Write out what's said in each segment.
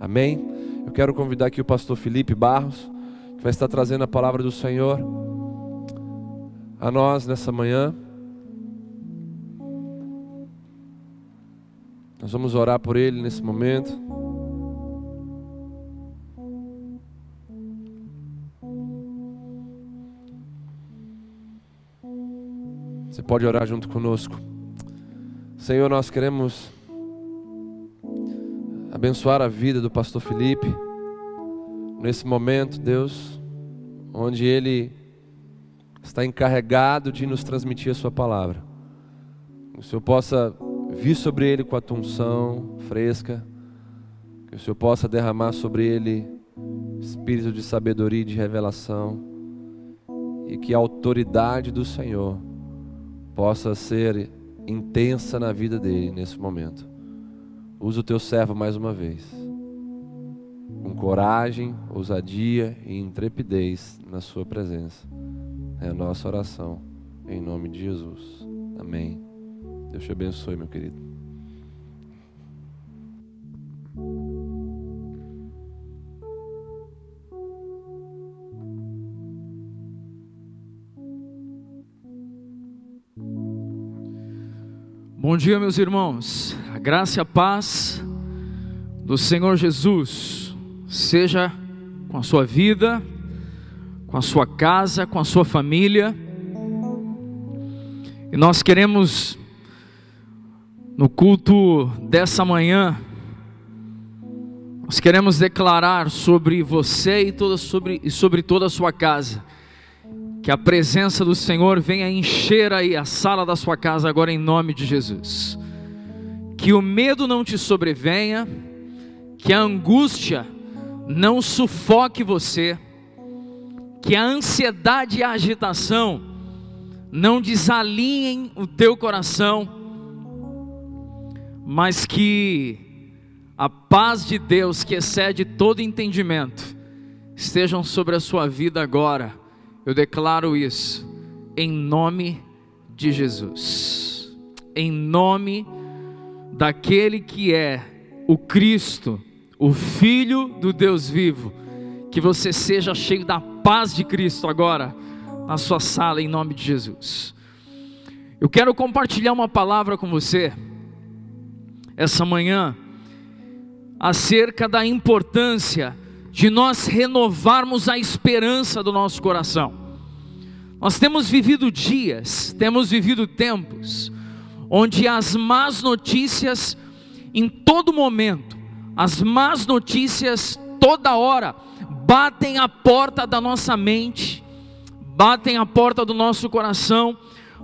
Amém? Eu quero convidar aqui o pastor Felipe Barros, que vai estar trazendo a palavra do Senhor a nós nessa manhã. Nós vamos orar por ele nesse momento. Você pode orar junto conosco. Senhor, nós queremos abençoar a vida do pastor Felipe nesse momento, Deus, onde ele está encarregado de nos transmitir a sua palavra. Que o Senhor possa vir sobre ele com a unção fresca, que o Senhor possa derramar sobre ele espírito de sabedoria e de revelação, e que a autoridade do Senhor possa ser intensa na vida dele nesse momento. Usa o teu servo mais uma vez, com coragem, ousadia e intrepidez na Sua presença. É a nossa oração, em nome de Jesus. Amém. Deus te abençoe, meu querido. Bom dia, meus irmãos. A graça e a paz do Senhor Jesus seja com a sua vida, com a sua casa, com a sua família. E nós queremos, no culto dessa manhã, nós queremos declarar sobre você e, toda, sobre, e sobre toda a sua casa que a presença do Senhor venha encher aí a sala da sua casa agora em nome de Jesus. Que o medo não te sobrevenha, que a angústia não sufoque você, que a ansiedade e a agitação não desalinhem o teu coração, mas que a paz de Deus, que excede todo entendimento, estejam sobre a sua vida agora eu declaro isso em nome de Jesus, em nome daquele que é o Cristo, o Filho do Deus vivo, que você seja cheio da paz de Cristo agora na sua sala, em nome de Jesus. Eu quero compartilhar uma palavra com você essa manhã acerca da importância de nós renovarmos a esperança do nosso coração. Nós temos vivido dias, temos vivido tempos, onde as más notícias, em todo momento, as más notícias, toda hora, batem a porta da nossa mente, batem a porta do nosso coração,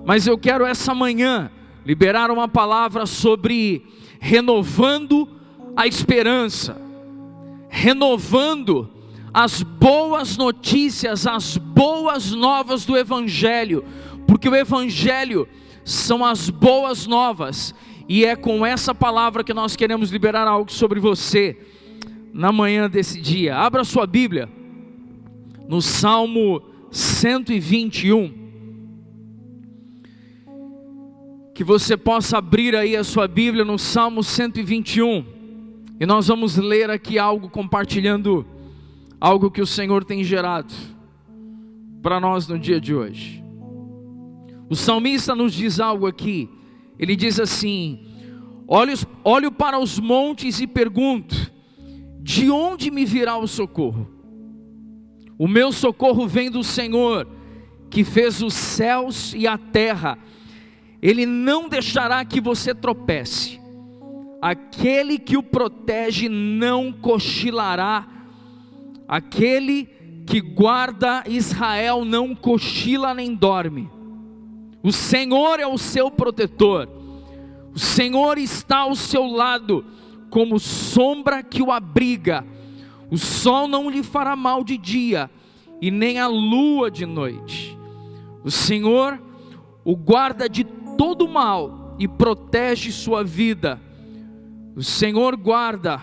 mas eu quero essa manhã liberar uma palavra sobre renovando a esperança renovando as boas notícias, as boas novas do Evangelho, porque o Evangelho são as boas novas, e é com essa palavra que nós queremos liberar algo sobre você na manhã desse dia. Abra sua Bíblia no Salmo 121. Que você possa abrir aí a sua Bíblia no Salmo 121. E nós vamos ler aqui algo compartilhando algo que o Senhor tem gerado para nós no dia de hoje. O salmista nos diz algo aqui. Ele diz assim: olho, olho para os montes e pergunto: de onde me virá o socorro? O meu socorro vem do Senhor, que fez os céus e a terra. Ele não deixará que você tropece aquele que o protege não cochilará, aquele que guarda Israel não cochila nem dorme. O Senhor é o seu protetor, o Senhor está ao seu lado, como sombra que o abriga. O sol não lhe fará mal de dia, e nem a lua de noite. O Senhor o guarda de todo mal e protege sua vida. O Senhor guarda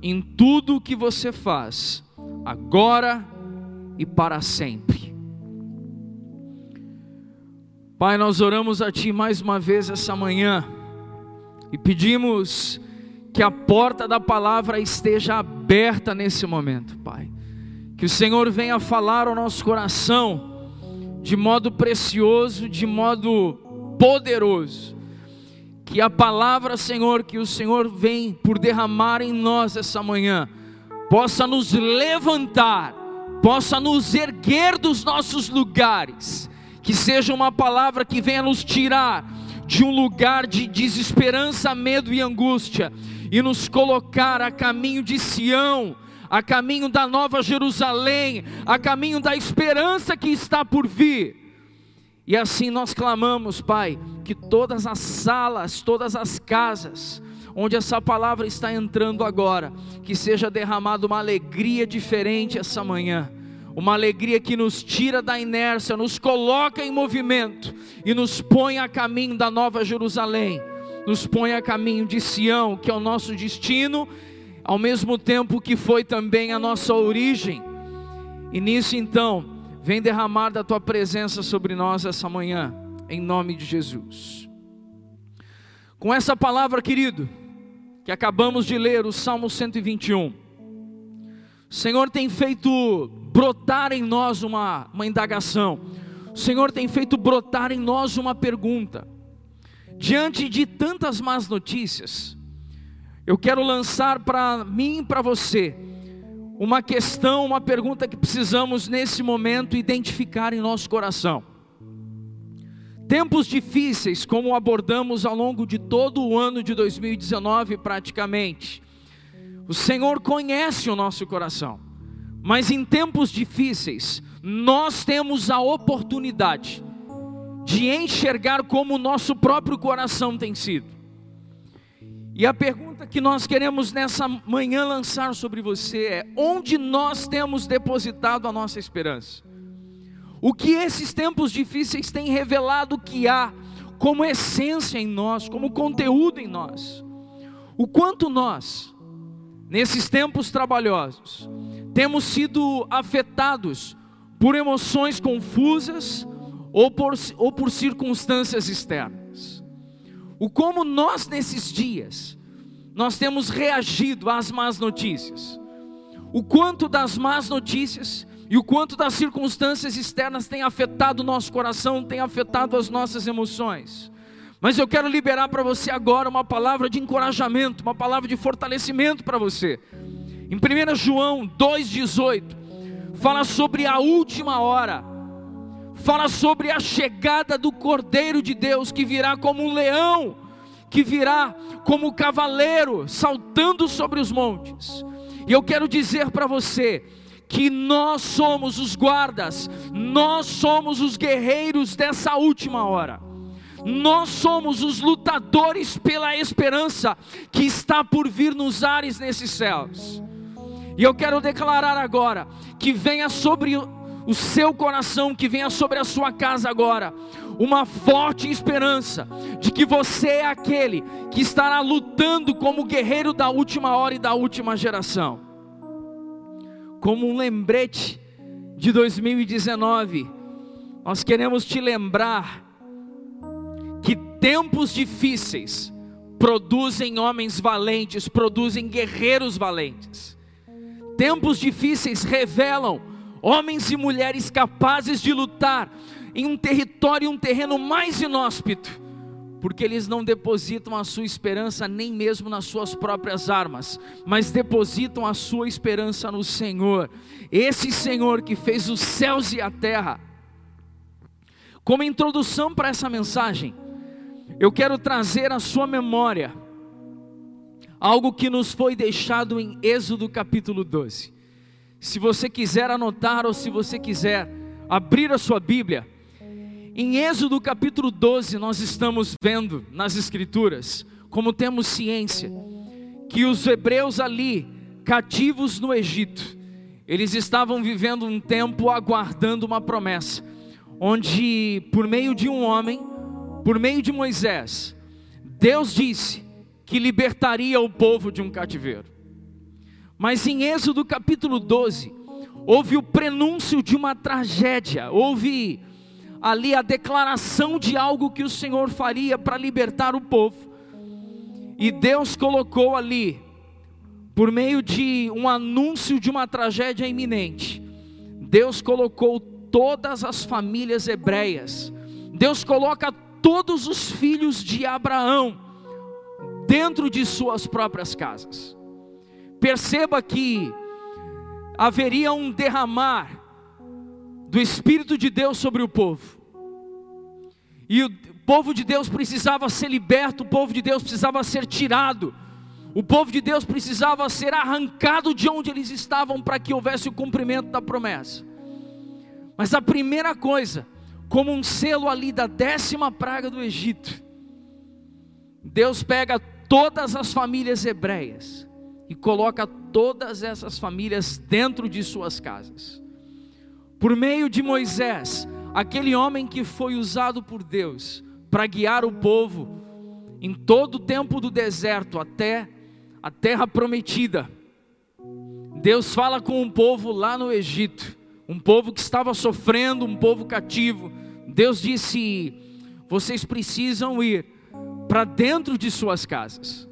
em tudo o que você faz, agora e para sempre. Pai, nós oramos a Ti mais uma vez essa manhã e pedimos que a porta da palavra esteja aberta nesse momento, Pai. Que o Senhor venha falar ao nosso coração de modo precioso, de modo poderoso. Que a palavra, Senhor, que o Senhor vem por derramar em nós essa manhã, possa nos levantar, possa nos erguer dos nossos lugares. Que seja uma palavra que venha nos tirar de um lugar de desesperança, medo e angústia e nos colocar a caminho de Sião, a caminho da nova Jerusalém, a caminho da esperança que está por vir. E assim nós clamamos, Pai, que todas as salas, todas as casas, onde essa palavra está entrando agora, que seja derramada uma alegria diferente essa manhã, uma alegria que nos tira da inércia, nos coloca em movimento e nos põe a caminho da nova Jerusalém, nos põe a caminho de Sião, que é o nosso destino ao mesmo tempo que foi também a nossa origem. E nisso então, vem derramar da tua presença sobre nós essa manhã, em nome de Jesus. Com essa palavra, querido, que acabamos de ler, o Salmo 121, o Senhor tem feito brotar em nós uma, uma indagação, o Senhor tem feito brotar em nós uma pergunta. Diante de tantas más notícias, eu quero lançar para mim e para você uma questão, uma pergunta que precisamos nesse momento identificar em nosso coração. Tempos difíceis, como abordamos ao longo de todo o ano de 2019 praticamente. O Senhor conhece o nosso coração. Mas em tempos difíceis, nós temos a oportunidade de enxergar como o nosso próprio coração tem sido. E a pergunta que nós queremos nessa manhã lançar sobre você é: onde nós temos depositado a nossa esperança? O que esses tempos difíceis têm revelado que há como essência em nós, como conteúdo em nós? O quanto nós, nesses tempos trabalhosos, temos sido afetados por emoções confusas ou por, ou por circunstâncias externas? O como nós nesses dias nós temos reagido às más notícias. O quanto das más notícias e o quanto das circunstâncias externas tem afetado o nosso coração, tem afetado as nossas emoções. Mas eu quero liberar para você agora uma palavra de encorajamento, uma palavra de fortalecimento para você. Em 1 João 2,18, fala sobre a última hora fala sobre a chegada do Cordeiro de Deus que virá como um leão, que virá como um cavaleiro saltando sobre os montes. E eu quero dizer para você que nós somos os guardas, nós somos os guerreiros dessa última hora. Nós somos os lutadores pela esperança que está por vir nos ares nesses céus. E eu quero declarar agora que venha sobre o seu coração, que venha sobre a sua casa agora, uma forte esperança de que você é aquele que estará lutando como guerreiro da última hora e da última geração. Como um lembrete de 2019, nós queremos te lembrar que tempos difíceis produzem homens valentes, produzem guerreiros valentes. Tempos difíceis revelam homens e mulheres capazes de lutar em um território, um terreno mais inóspito, porque eles não depositam a sua esperança nem mesmo nas suas próprias armas, mas depositam a sua esperança no Senhor, esse Senhor que fez os céus e a terra. Como introdução para essa mensagem, eu quero trazer à sua memória algo que nos foi deixado em Êxodo capítulo 12. Se você quiser anotar ou se você quiser abrir a sua Bíblia, em Êxodo capítulo 12, nós estamos vendo nas Escrituras, como temos ciência, que os hebreus ali, cativos no Egito, eles estavam vivendo um tempo aguardando uma promessa, onde por meio de um homem, por meio de Moisés, Deus disse que libertaria o povo de um cativeiro. Mas em Êxodo capítulo 12, houve o prenúncio de uma tragédia, houve ali a declaração de algo que o Senhor faria para libertar o povo. E Deus colocou ali por meio de um anúncio de uma tragédia iminente, Deus colocou todas as famílias hebreias, Deus coloca todos os filhos de Abraão dentro de suas próprias casas. Perceba que haveria um derramar do Espírito de Deus sobre o povo. E o povo de Deus precisava ser liberto, o povo de Deus precisava ser tirado, o povo de Deus precisava ser arrancado de onde eles estavam para que houvesse o cumprimento da promessa. Mas a primeira coisa, como um selo ali da décima praga do Egito, Deus pega todas as famílias hebreias e coloca todas essas famílias dentro de suas casas. Por meio de Moisés, aquele homem que foi usado por Deus para guiar o povo em todo o tempo do deserto até a terra prometida. Deus fala com um povo lá no Egito, um povo que estava sofrendo, um povo cativo. Deus disse: vocês precisam ir para dentro de suas casas.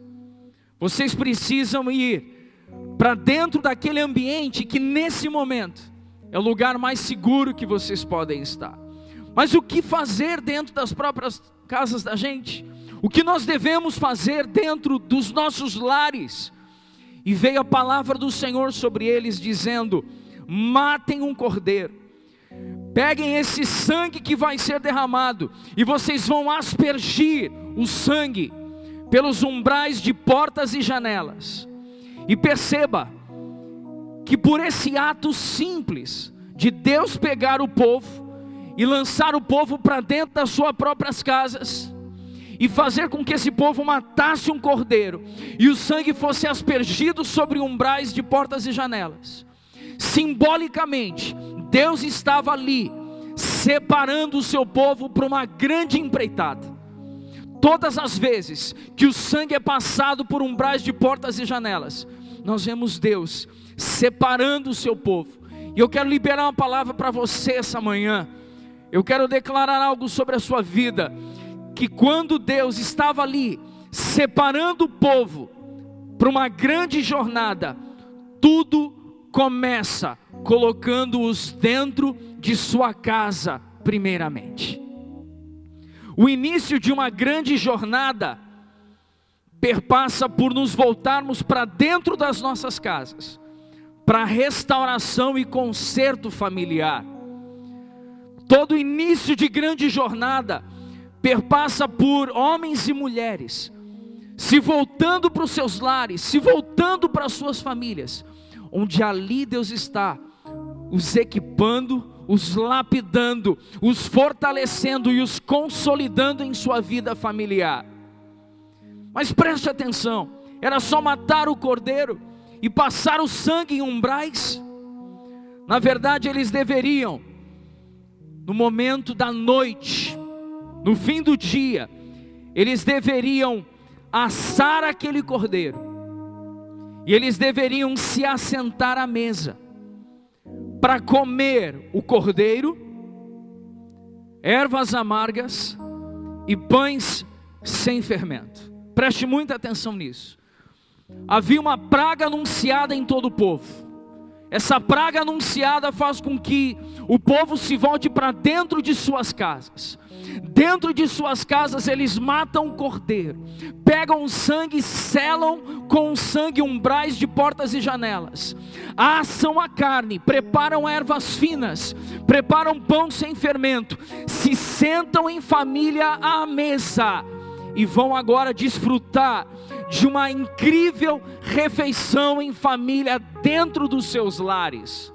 Vocês precisam ir para dentro daquele ambiente que nesse momento é o lugar mais seguro que vocês podem estar. Mas o que fazer dentro das próprias casas da gente? O que nós devemos fazer dentro dos nossos lares? E veio a palavra do Senhor sobre eles, dizendo: matem um cordeiro, peguem esse sangue que vai ser derramado, e vocês vão aspergir o sangue pelos umbrais de portas e janelas. E perceba que por esse ato simples de Deus pegar o povo e lançar o povo para dentro das suas próprias casas, e fazer com que esse povo matasse um cordeiro e o sangue fosse aspergido sobre umbrais de portas e janelas. Simbolicamente, Deus estava ali separando o seu povo para uma grande empreitada. Todas as vezes que o sangue é passado por umbrais de portas e janelas, nós vemos Deus separando o seu povo. E eu quero liberar uma palavra para você essa manhã. Eu quero declarar algo sobre a sua vida. Que quando Deus estava ali, separando o povo para uma grande jornada, tudo começa colocando-os dentro de sua casa, primeiramente. O início de uma grande jornada perpassa por nos voltarmos para dentro das nossas casas, para restauração e conserto familiar. Todo início de grande jornada perpassa por homens e mulheres se voltando para os seus lares, se voltando para as suas famílias, onde ali Deus está os equipando, os lapidando, os fortalecendo e os consolidando em sua vida familiar. Mas preste atenção: era só matar o cordeiro e passar o sangue em umbrais? Na verdade, eles deveriam, no momento da noite, no fim do dia, eles deveriam assar aquele cordeiro, e eles deveriam se assentar à mesa para comer o cordeiro, ervas amargas e pães sem fermento. Preste muita atenção nisso. Havia uma praga anunciada em todo o povo. Essa praga anunciada faz com que o povo se volte para dentro de suas casas. Dentro de suas casas eles matam o cordeiro, pegam o sangue e selam com o sangue umbrais de portas e janelas, assam a carne, preparam ervas finas, preparam pão sem fermento, se sentam em família à mesa e vão agora desfrutar de uma incrível refeição em família dentro dos seus lares.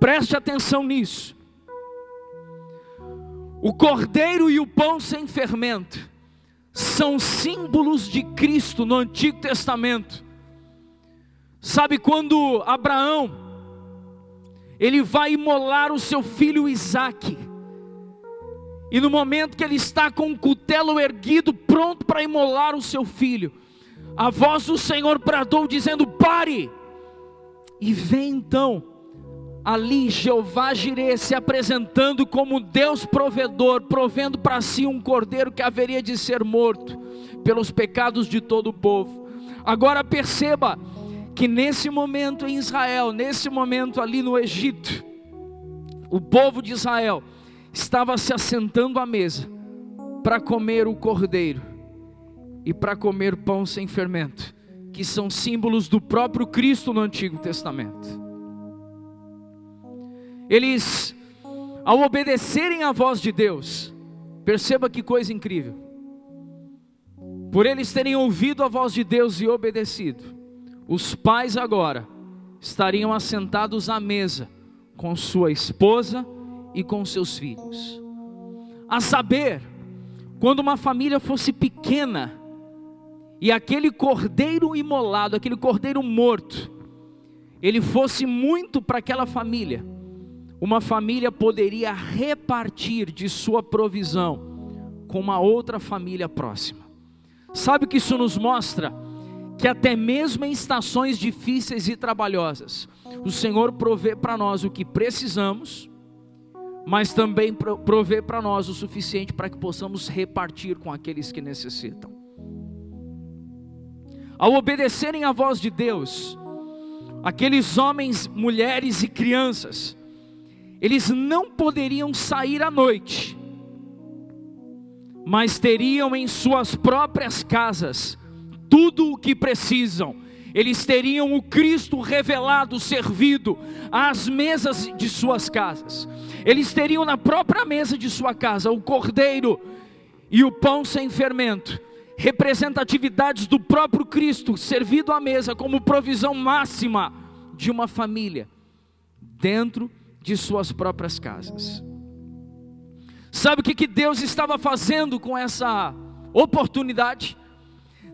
Preste atenção nisso. O cordeiro e o pão sem fermento são símbolos de Cristo no Antigo Testamento. Sabe quando Abraão ele vai imolar o seu filho Isaque, e no momento que ele está com o cutelo erguido, pronto para imolar o seu filho, a voz do Senhor bradou dizendo: Pare! E vem então ali Jeová Jireh se apresentando como Deus provedor, provendo para si um cordeiro que haveria de ser morto pelos pecados de todo o povo. Agora perceba que nesse momento em Israel, nesse momento ali no Egito, o povo de Israel estava se assentando à mesa para comer o cordeiro e para comer pão sem fermento, que são símbolos do próprio Cristo no Antigo Testamento. Eles, ao obedecerem à voz de Deus, perceba que coisa incrível, por eles terem ouvido a voz de Deus e obedecido, os pais agora estariam assentados à mesa com sua esposa e com seus filhos. A saber, quando uma família fosse pequena e aquele cordeiro imolado, aquele cordeiro morto, ele fosse muito para aquela família, uma família poderia repartir de sua provisão com uma outra família próxima. Sabe o que isso nos mostra? Que até mesmo em estações difíceis e trabalhosas, o Senhor provê para nós o que precisamos, mas também provê para nós o suficiente para que possamos repartir com aqueles que necessitam. Ao obedecerem à voz de Deus, aqueles homens, mulheres e crianças, eles não poderiam sair à noite, mas teriam em suas próprias casas tudo o que precisam. Eles teriam o Cristo revelado, servido às mesas de suas casas. Eles teriam na própria mesa de sua casa o cordeiro e o pão sem fermento, representatividades do próprio Cristo, servido à mesa como provisão máxima de uma família, dentro de suas próprias casas. Sabe o que, que Deus estava fazendo com essa oportunidade?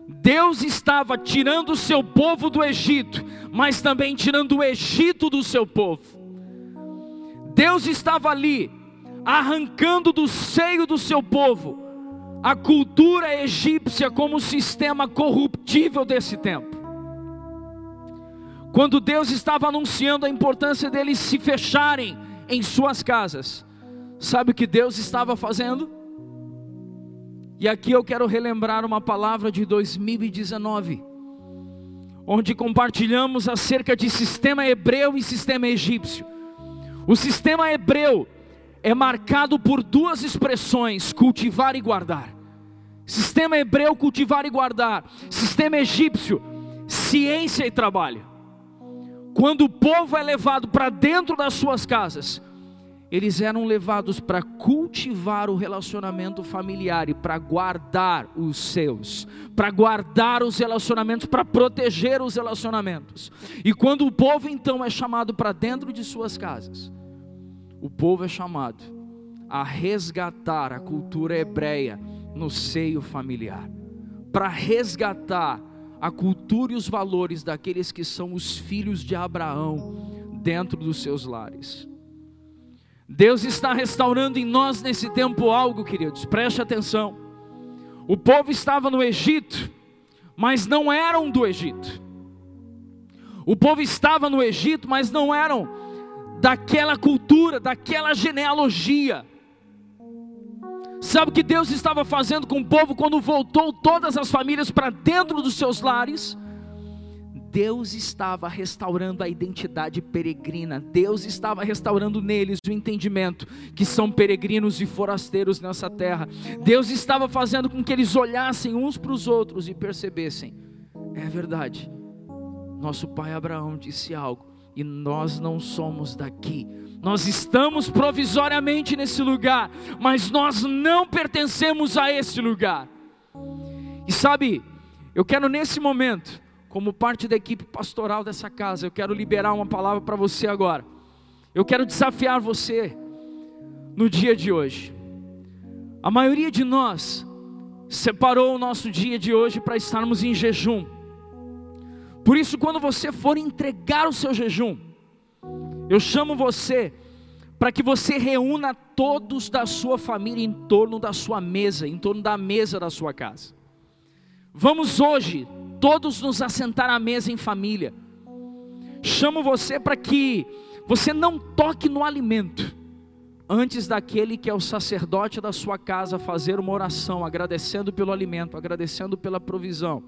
Deus estava tirando o seu povo do Egito, mas também tirando o Egito do seu povo. Deus estava ali, arrancando do seio do seu povo a cultura egípcia como sistema corruptível desse tempo. Quando Deus estava anunciando a importância deles se fecharem em suas casas, sabe o que Deus estava fazendo? E aqui eu quero relembrar uma palavra de 2019, onde compartilhamos acerca de sistema hebreu e sistema egípcio. O sistema hebreu é marcado por duas expressões: cultivar e guardar. Sistema hebreu, cultivar e guardar. Sistema egípcio, ciência e trabalho. Quando o povo é levado para dentro das suas casas, eles eram levados para cultivar o relacionamento familiar e para guardar os seus, para guardar os relacionamentos, para proteger os relacionamentos. E quando o povo então é chamado para dentro de suas casas, o povo é chamado a resgatar a cultura hebreia no seio familiar, para resgatar a cultura e os valores daqueles que são os filhos de Abraão dentro dos seus lares. Deus está restaurando em nós nesse tempo algo, queridos, preste atenção. O povo estava no Egito, mas não eram do Egito. O povo estava no Egito, mas não eram daquela cultura, daquela genealogia. Sabe o que Deus estava fazendo com o povo quando voltou todas as famílias para dentro dos seus lares? Deus estava restaurando a identidade peregrina, Deus estava restaurando neles o entendimento que são peregrinos e forasteiros nessa terra. Deus estava fazendo com que eles olhassem uns para os outros e percebessem: é verdade, nosso pai Abraão disse algo, e nós não somos daqui. Nós estamos provisoriamente nesse lugar, mas nós não pertencemos a esse lugar. E sabe, eu quero nesse momento como parte da equipe pastoral dessa casa, eu quero liberar uma palavra para você agora. Eu quero desafiar você no dia de hoje. A maioria de nós separou o nosso dia de hoje para estarmos em jejum. Por isso, quando você for entregar o seu jejum, eu chamo você para que você reúna todos da sua família em torno da sua mesa, em torno da mesa da sua casa. Vamos hoje todos nos assentar à mesa em família. Chamo você para que você não toque no alimento antes daquele que é o sacerdote da sua casa fazer uma oração, agradecendo pelo alimento, agradecendo pela provisão.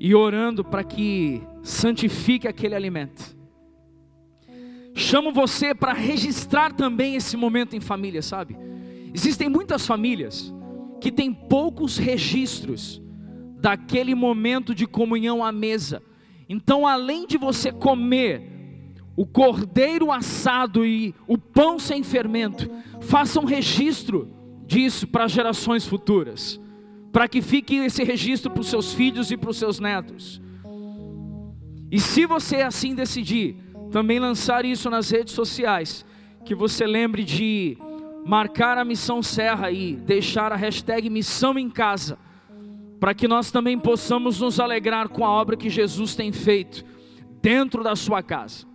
e orando para que santifique aquele alimento. Chamo você para registrar também esse momento em família, sabe? Existem muitas famílias que têm poucos registros daquele momento de comunhão à mesa. Então, além de você comer o cordeiro assado e o pão sem fermento, faça um registro disso para gerações futuras, para que fique esse registro para os seus filhos e para os seus netos. E se você assim decidir, também lançar isso nas redes sociais, que você lembre de marcar a missão Serra e deixar a hashtag missão em casa, para que nós também possamos nos alegrar com a obra que Jesus tem feito dentro da sua casa.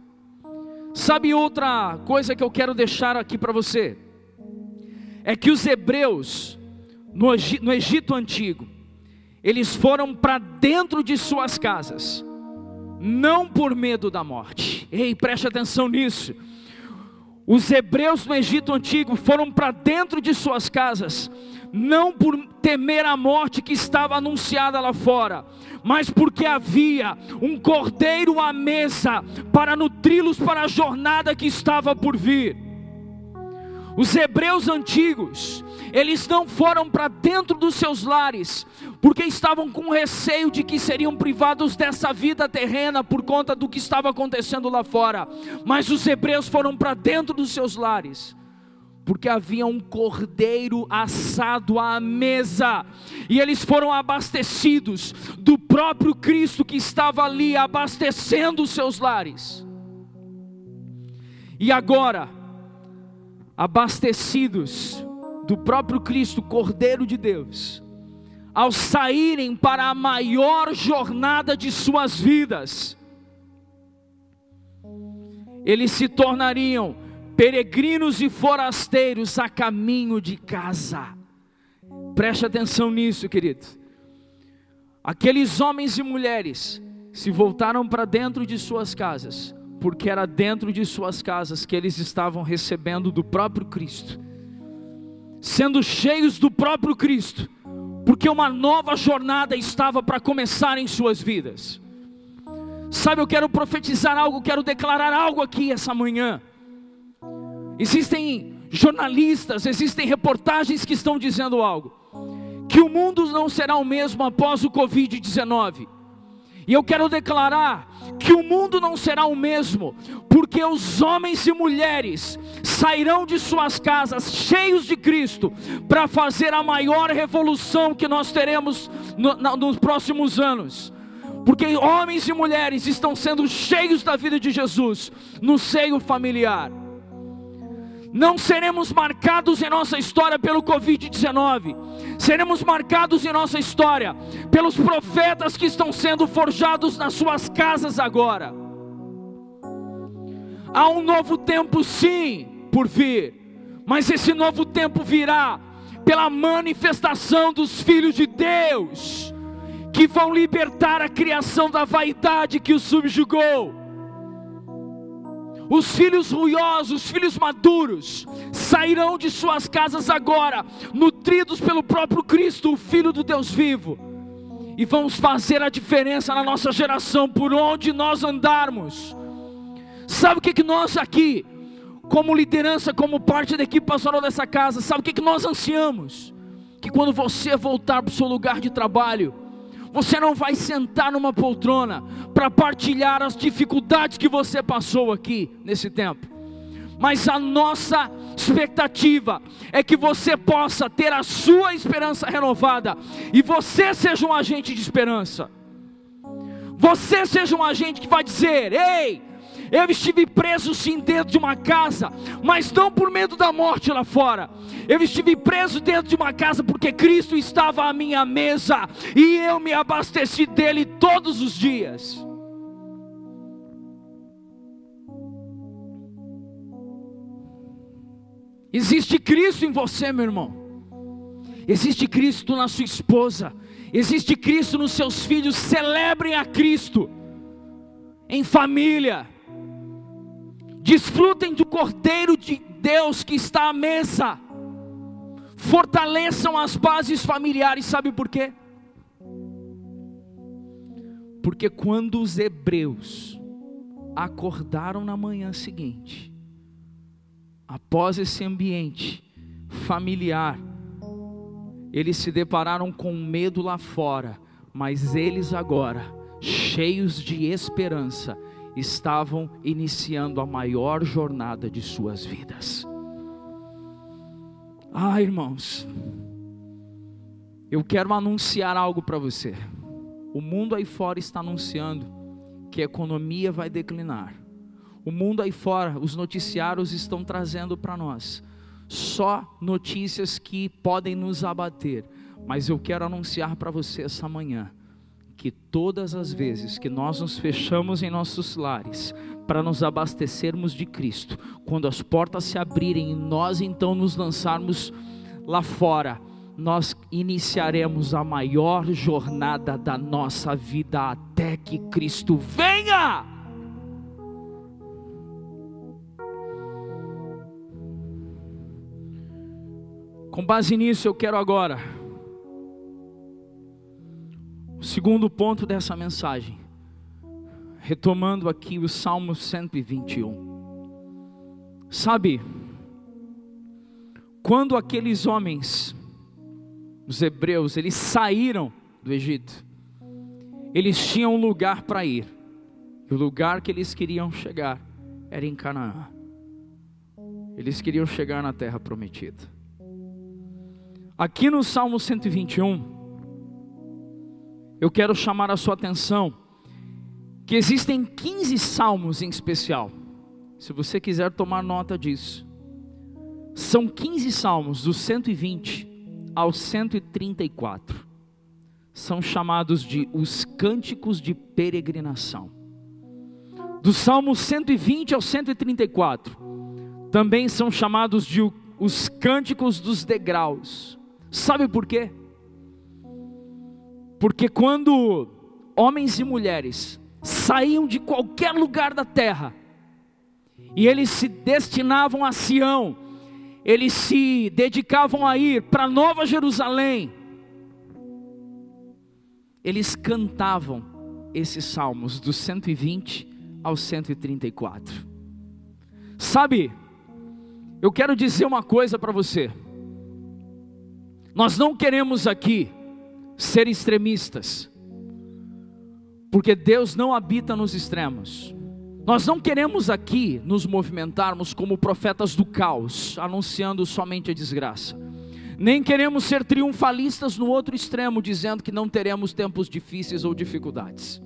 Sabe outra coisa que eu quero deixar aqui para você? É que os hebreus, no Egito, no Egito antigo, eles foram para dentro de suas casas, não por medo da morte. Ei, preste atenção nisso. Os hebreus no Egito antigo foram para dentro de suas casas, não por temer a morte que estava anunciada lá fora, mas porque havia um cordeiro à mesa para nutri-los para a jornada que estava por vir. Os hebreus antigos, eles não foram para dentro dos seus lares, porque estavam com receio de que seriam privados dessa vida terrena por conta do que estava acontecendo lá fora. Mas os hebreus foram para dentro dos seus lares, porque havia um cordeiro assado à mesa, e eles foram abastecidos do próprio Cristo que estava ali abastecendo os seus lares. E agora, abastecidos do próprio Cristo, Cordeiro de Deus, ao saírem para a maior jornada de suas vidas, eles se tornariam peregrinos e forasteiros a caminho de casa. Preste atenção nisso, querido. Aqueles homens e mulheres se voltaram para dentro de suas casas, porque era dentro de suas casas que eles estavam recebendo do próprio Cristo sendo cheios do próprio Cristo, porque uma nova jornada estava para começar em suas vidas. Sabe, eu quero profetizar algo, quero declarar algo aqui essa manhã. Existem jornalistas, existem reportagens que estão dizendo algo, que o mundo não será o mesmo após o Covid-19. E eu quero declarar que o mundo não será o mesmo, porque os homens e mulheres sairão de suas casas cheios de Cristo para fazer a maior revolução que nós teremos no, na, nos próximos anos. Porque homens e mulheres estão sendo cheios da vida de Jesus no seio familiar não seremos marcados em nossa história pelo Covid-19, seremos marcados em nossa história pelos profetas que estão sendo forjados nas suas casas agora. Há um novo tempo, sim, por vir, mas esse novo tempo virá pela manifestação dos filhos de Deus, que vão libertar a criação da vaidade que os subjugou os filhos ruiosos, os filhos maduros, sairão de suas casas agora, nutridos pelo próprio Cristo, o Filho do Deus vivo, e vamos fazer a diferença na nossa geração, por onde nós andarmos. Sabe o que, que nós aqui, como liderança, como parte da equipe pastoral dessa casa, sabe o que, que nós ansiamos? Que quando você voltar para o seu lugar de trabalho, você não vai sentar numa poltrona para partilhar as dificuldades que você passou aqui nesse tempo. Mas a nossa expectativa é que você possa ter a sua esperança renovada e você seja um agente de esperança. Você seja um agente que vai dizer: "Ei, eu estive preso sim dentro de uma casa, mas não por medo da morte lá fora. Eu estive preso dentro de uma casa porque Cristo estava à minha mesa e eu me abasteci dele todos os dias. Existe Cristo em você, meu irmão. Existe Cristo na sua esposa. Existe Cristo nos seus filhos. Celebrem a Cristo em família. Desfrutem do Cordeiro de Deus que está à mesa. Fortaleçam as bases familiares, sabe por quê? Porque quando os hebreus acordaram na manhã seguinte, após esse ambiente familiar, eles se depararam com medo lá fora, mas eles agora, cheios de esperança, estavam iniciando a maior jornada de suas vidas. Ah, irmãos, eu quero anunciar algo para você. O mundo aí fora está anunciando que a economia vai declinar. O mundo aí fora, os noticiários estão trazendo para nós só notícias que podem nos abater. Mas eu quero anunciar para você essa manhã que todas as vezes que nós nos fechamos em nossos lares para nos abastecermos de Cristo, quando as portas se abrirem e nós então nos lançarmos lá fora, nós iniciaremos a maior jornada da nossa vida até que Cristo venha. Com base nisso, eu quero agora o segundo ponto dessa mensagem, retomando aqui o Salmo 121. Sabe, quando aqueles homens, os hebreus, eles saíram do Egito, eles tinham um lugar para ir, e o lugar que eles queriam chegar era em Canaã. Eles queriam chegar na terra prometida. Aqui no Salmo 121, eu quero chamar a sua atenção que existem 15 salmos em especial. Se você quiser tomar nota disso. São 15 salmos, do 120 ao 134. São chamados de os cânticos de peregrinação. Do Salmo 120 ao 134, também são chamados de os cânticos dos degraus. Sabe por quê? Porque quando homens e mulheres saíam de qualquer lugar da terra e eles se destinavam a Sião, eles se dedicavam a ir para Nova Jerusalém, eles cantavam esses salmos dos 120 ao 134. Sabe, eu quero dizer uma coisa para você. Nós não queremos aqui ser extremistas, porque Deus não habita nos extremos. Nós não queremos aqui nos movimentarmos como profetas do caos, anunciando somente a desgraça. Nem queremos ser triunfalistas no outro extremo, dizendo que não teremos tempos difíceis ou dificuldades.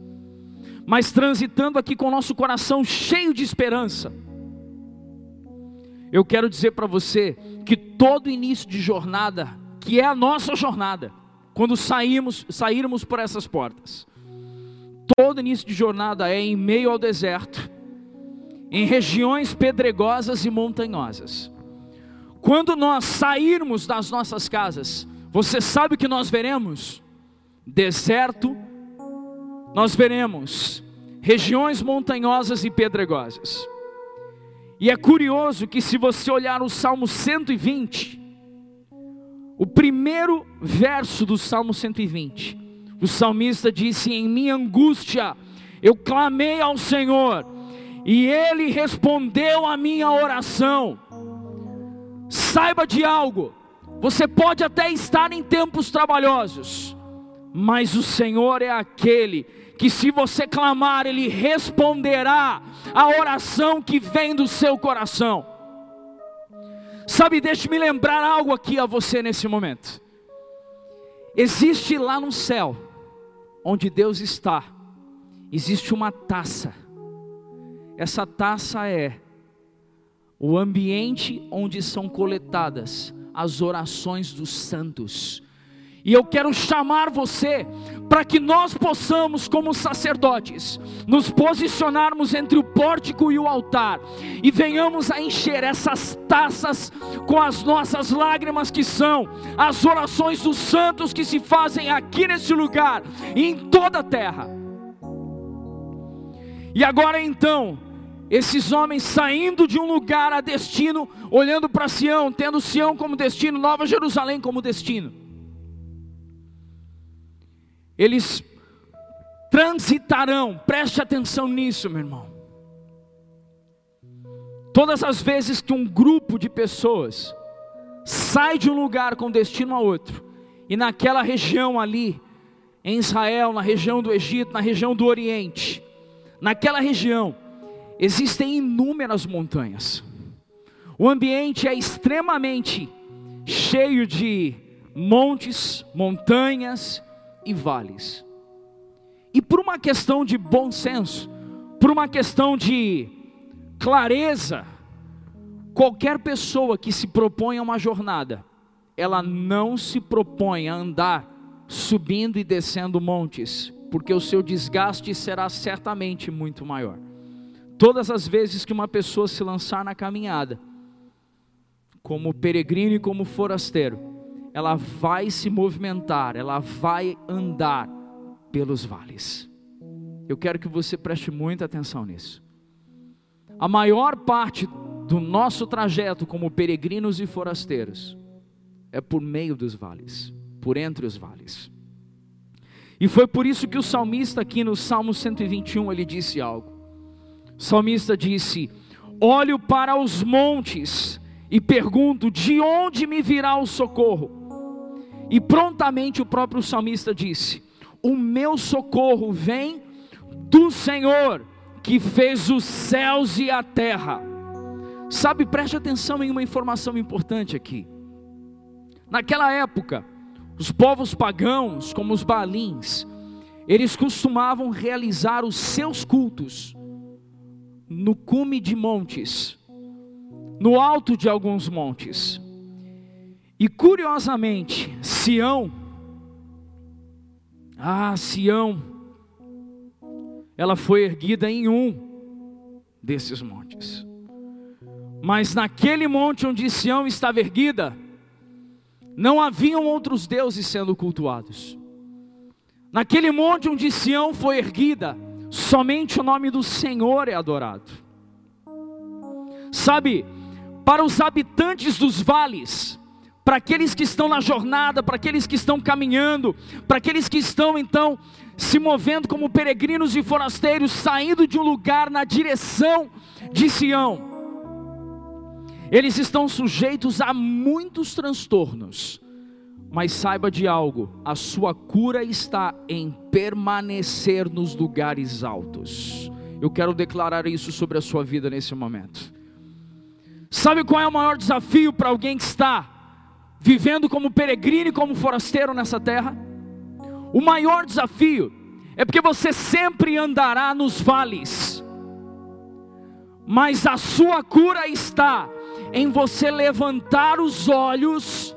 Mas transitando aqui com o nosso coração cheio de esperança. Eu quero dizer para você que todo início de jornada, que é a nossa jornada, quando saímos, sairmos por essas portas. Todo início de jornada é em meio ao deserto, em regiões pedregosas e montanhosas. Quando nós sairmos das nossas casas, você sabe o que nós veremos? Deserto, nós veremos regiões montanhosas e pedregosas. E é curioso que se você olhar o Salmo 120, o primeiro verso do Salmo 120, o salmista disse: Em minha angústia eu clamei ao Senhor, e Ele respondeu a minha oração. Saiba de algo, você pode até estar em tempos trabalhosos, mas o Senhor é aquele que, se você clamar, Ele responderá a oração que vem do seu coração. Sabe, deixe-me lembrar algo aqui a você nesse momento. Existe lá no céu, onde Deus está, existe uma taça. Essa taça é o ambiente onde são coletadas as orações dos santos. E eu quero chamar você para que nós possamos, como sacerdotes, nos posicionarmos entre o pórtico e o altar e venhamos a encher essas taças com as nossas lágrimas, que são as orações dos santos que se fazem aqui nesse lugar e em toda a terra. E agora então, esses homens saindo de um lugar a destino, olhando para Sião, tendo Sião como destino, Nova Jerusalém como destino eles transitarão, preste atenção nisso, meu irmão. Todas as vezes que um grupo de pessoas sai de um lugar com destino a outro, e naquela região ali, em Israel, na região do Egito, na região do Oriente, naquela região, existem inúmeras montanhas. O ambiente é extremamente cheio de montes, montanhas e vales. E por uma questão de bom senso, por uma questão de clareza, qualquer pessoa que se propõe a uma jornada, ela não se propõe a andar subindo e descendo montes, porque o seu desgaste será certamente muito maior. Todas as vezes que uma pessoa se lançar na caminhada, como peregrino e como forasteiro, ela vai se movimentar, ela vai andar pelos vales. Eu quero que você preste muita atenção nisso. A maior parte do nosso trajeto como peregrinos e forasteiros é por meio dos vales, por entre os vales. E foi por isso que o salmista aqui no Salmo 121 ele disse algo. O salmista disse: Olho para os montes e pergunto: de onde me virá o socorro? E prontamente o próprio salmista disse: O meu socorro vem do Senhor, que fez os céus e a terra. Sabe, preste atenção em uma informação importante aqui. Naquela época, os povos pagãos, como os balins, eles costumavam realizar os seus cultos no cume de montes no alto de alguns montes. E curiosamente, Sião, ah, Sião, ela foi erguida em um desses montes. Mas naquele monte onde Sião estava erguida, não haviam outros deuses sendo cultuados. Naquele monte onde Sião foi erguida, somente o nome do Senhor é adorado. Sabe, para os habitantes dos vales, para aqueles que estão na jornada, para aqueles que estão caminhando, para aqueles que estão então se movendo como peregrinos e forasteiros, saindo de um lugar na direção de Sião. Eles estão sujeitos a muitos transtornos, mas saiba de algo: a sua cura está em permanecer nos lugares altos. Eu quero declarar isso sobre a sua vida nesse momento. Sabe qual é o maior desafio para alguém que está vivendo como peregrino e como forasteiro nessa terra? O maior desafio é porque você sempre andará nos vales, mas a sua cura está em você levantar os olhos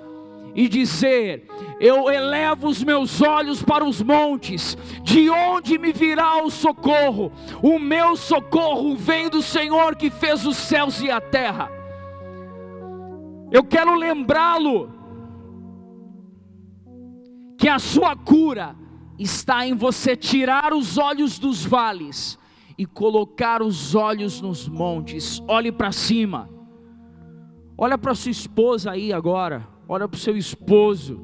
e dizer: Eu elevo os meus olhos para os montes, de onde me virá o socorro? O meu socorro vem do Senhor que fez os céus e a terra. Eu quero lembrá-lo que a sua cura está em você tirar os olhos dos vales e colocar os olhos nos montes. Olhe para cima. Olha para sua esposa aí agora. Olha para o seu esposo.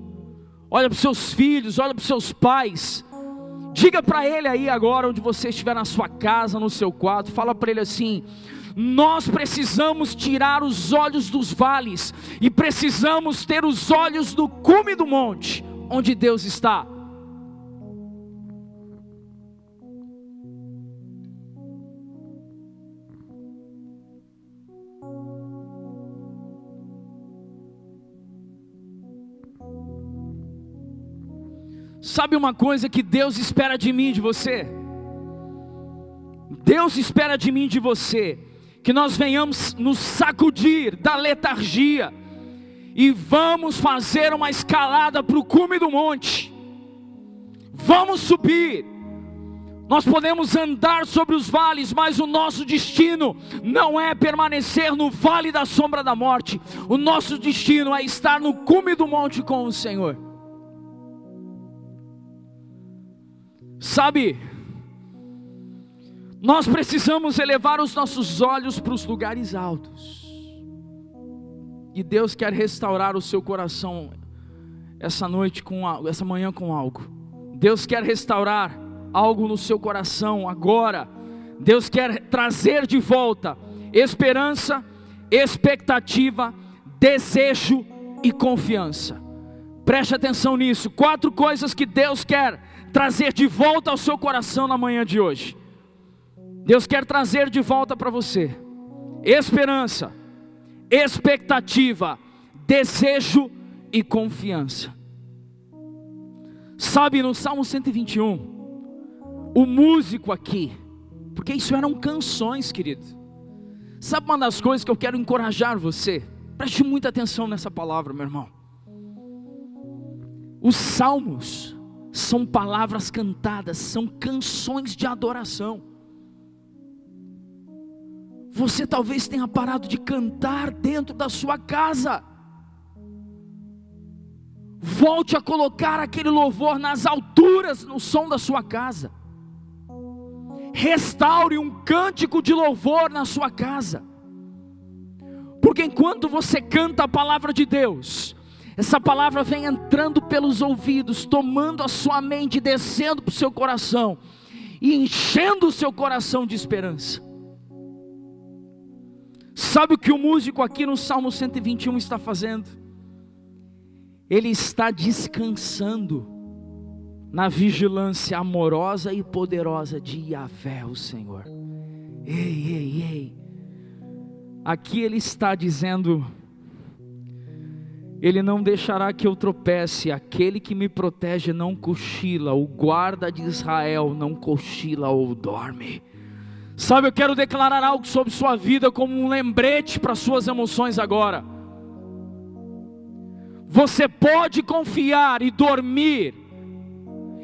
Olha para os seus filhos. Olha para os seus pais. Diga para ele aí agora, onde você estiver na sua casa, no seu quarto. Fala para ele assim: nós precisamos tirar os olhos dos vales e precisamos ter os olhos do cume do monte, onde Deus está. Sabe uma coisa que Deus espera de mim, de você? Deus espera de mim, de você, que nós venhamos nos sacudir da letargia e vamos fazer uma escalada para o cume do monte. Vamos subir. Nós podemos andar sobre os vales, mas o nosso destino não é permanecer no vale da sombra da morte. O nosso destino é estar no cume do monte com o Senhor. Sabe, nós precisamos elevar os nossos olhos para os lugares altos. E Deus quer restaurar o seu coração essa noite com essa manhã com algo. Deus quer restaurar algo no seu coração agora. Deus quer trazer de volta esperança, expectativa, desejo e confiança. Preste atenção nisso. Quatro coisas que Deus quer trazer de volta ao seu coração na manhã de hoje. Deus quer trazer de volta para você esperança, expectativa, desejo e confiança. Sabe, no Salmo 121, o músico aqui, porque isso eram canções, querido. Sabe uma das coisas que eu quero encorajar você? Preste muita atenção nessa palavra, meu irmão. Os salmos são palavras cantadas, são canções de adoração. Você talvez tenha parado de cantar dentro da sua casa. Volte a colocar aquele louvor nas alturas, no som da sua casa. Restaure um cântico de louvor na sua casa. Porque enquanto você canta a palavra de Deus, essa palavra vem entrando pelos ouvidos, tomando a sua mente, descendo para o seu coração e enchendo o seu coração de esperança. Sabe o que o músico aqui no Salmo 121 está fazendo? Ele está descansando na vigilância amorosa e poderosa de Yahvé, o Senhor. Ei, ei, ei. Aqui ele está dizendo: Ele não deixará que eu tropece, aquele que me protege não cochila, o guarda de Israel não cochila ou dorme. Sabe, eu quero declarar algo sobre sua vida como um lembrete para suas emoções agora. Você pode confiar e dormir